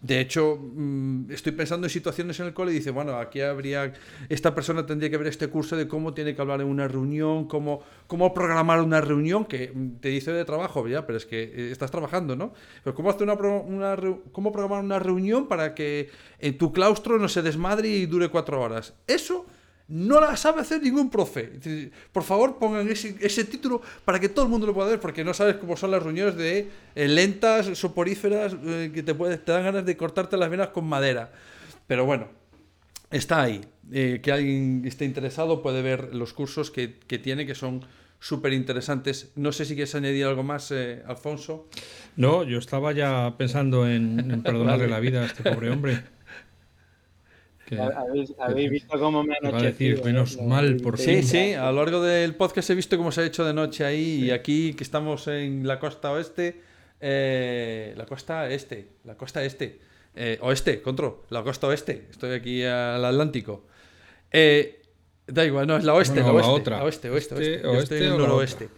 De hecho, mm, estoy pensando en situaciones en el cole y dice, bueno, aquí habría, esta persona tendría que ver este curso de cómo tiene que hablar en una reunión, cómo, cómo programar una reunión, que te dice de trabajo, ya, pero es que eh, estás trabajando, ¿no? Pero cómo, hacer una, una, cómo programar una reunión para que en tu claustro no se desmadre y dure cuatro horas. Eso no la sabe hacer ningún profe. Por favor, pongan ese, título para que todo el mundo lo pueda ver, porque no sabes cómo son las reuniones de eh, lentas, soporíferas, eh, que te, te dan ganas de cortarte las venas con madera. Pero bueno, está ahí. Eh, que alguien esté interesado puede ver los cursos que, tiene, que son súper interesantes. No sé si quieres añadir algo más, Alfonso. No, yo estaba ya pensando en, perdonarle la vida a este pobre hombre. ¿Habéis, visto cómo me han decir, menos mal, por Sí, sí, a lo largo del podcast he visto cómo se ha hecho de noche ahí y aquí que estamos en la costa oeste, eh, la costa este, la costa este, eh, oeste, control, la costa oeste, estoy aquí al Atlántico. Eh, da igual, no, es la oeste, la, oeste, otra. oeste, oeste, oeste, oeste, estoy en el noroeste.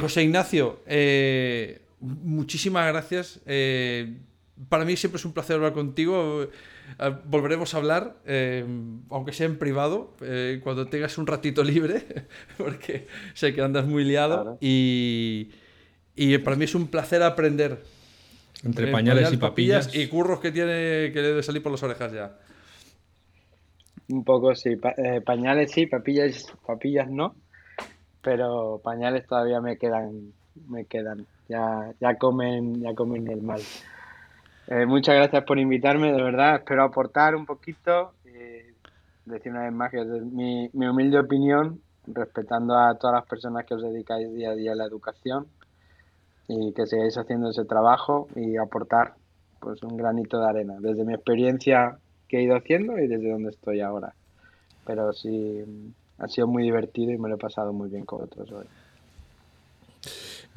José Ignacio, muchísimas gracias. para mí siempre es un placer hablar contigo. Eh, volveremos a hablar, eh, aunque sea en privado, eh, cuando tengas un ratito libre, porque sé que andas muy liado. Y, y, para mí es un placer aprender. Entre pañales, y papillas. Y curros que tiene que debe salir por las orejas ya. Un poco sí. pañales sí, papillas, papillas no. Pero pañales todavía me quedan. Me quedan. Ya, ya comen, ya comen normal. Eh, muchas gracias por invitarme, de verdad. Espero aportar un poquito. Eh, decir una vez más que es mi, mi, humilde opinión, respetando a todas las personas que os dedicáis día a día a la educación y que sigáis haciendo ese trabajo y aportar pues un granito de arena desde mi experiencia que he ido haciendo y desde donde estoy ahora. pero sí ha sido muy divertido y me lo he pasado muy bien con otros hoy.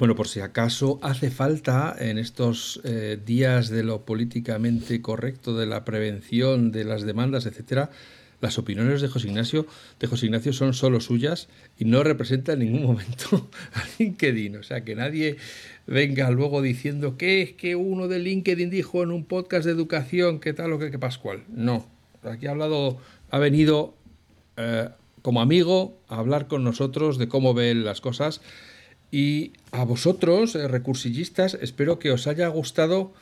Bueno, por si acaso hace falta en estos eh, días de lo políticamente correcto, de la prevención, de las demandas, etcétera, las opiniones de José Ignacio, de José Ignacio son solo suyas y no representan en ningún momento a LinkedIn. O sea, que nadie venga luego diciendo que es que uno de LinkedIn dijo en un podcast de educación que tal o que, que Pascual. No. Aquí ha hablado, ha venido eh, como amigo a hablar con nosotros de cómo ven las cosas. Y a vosotros, eh, recursillistas, espero que os haya gustado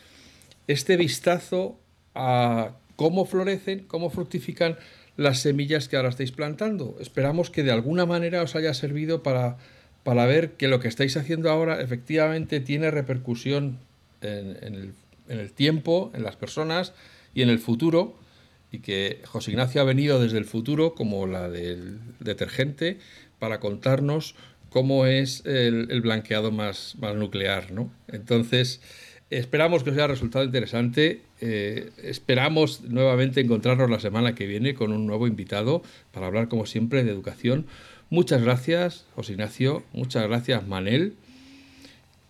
este vistazo a cómo florecen, cómo fructifican las semillas que ahora estáis plantando. Esperamos que de alguna manera os haya servido para, para ver que lo que estáis haciendo ahora efectivamente tiene repercusión en, el, tiempo, en las personas y en el futuro. Y que José Ignacio ha venido desde el futuro, como la del detergente, para contarnos cómo es el, blanqueado más, más nuclear. ¿no? Entonces, Esperamos que os haya resultado interesante. Eh, esperamos nuevamente encontrarnos la semana que viene con un nuevo invitado para hablar, como siempre, de educación. Muchas gracias, José Ignacio. Muchas gracias, Manel.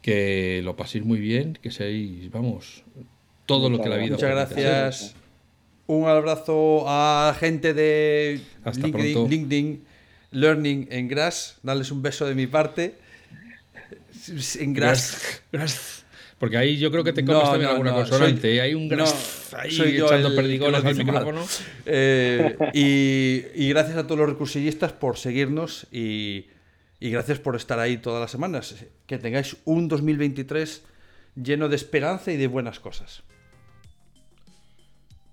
Que lo paséis muy bien, que seáis, vamos, todo lo que la vida Muchas gracias. Un abrazo a gente de LinkedIn, Learning en Grass. Darles un beso de mi parte. En Grass. Grass. Porque ahí yo creo que te comes también alguna consonante. hay un gran ahí echando perdigones al micrófono. Eh, y, gracias a todos los recursillistas por seguirnos y, y gracias por estar ahí todas las semanas. Que tengáis un 2023 lleno de esperanza y de buenas cosas.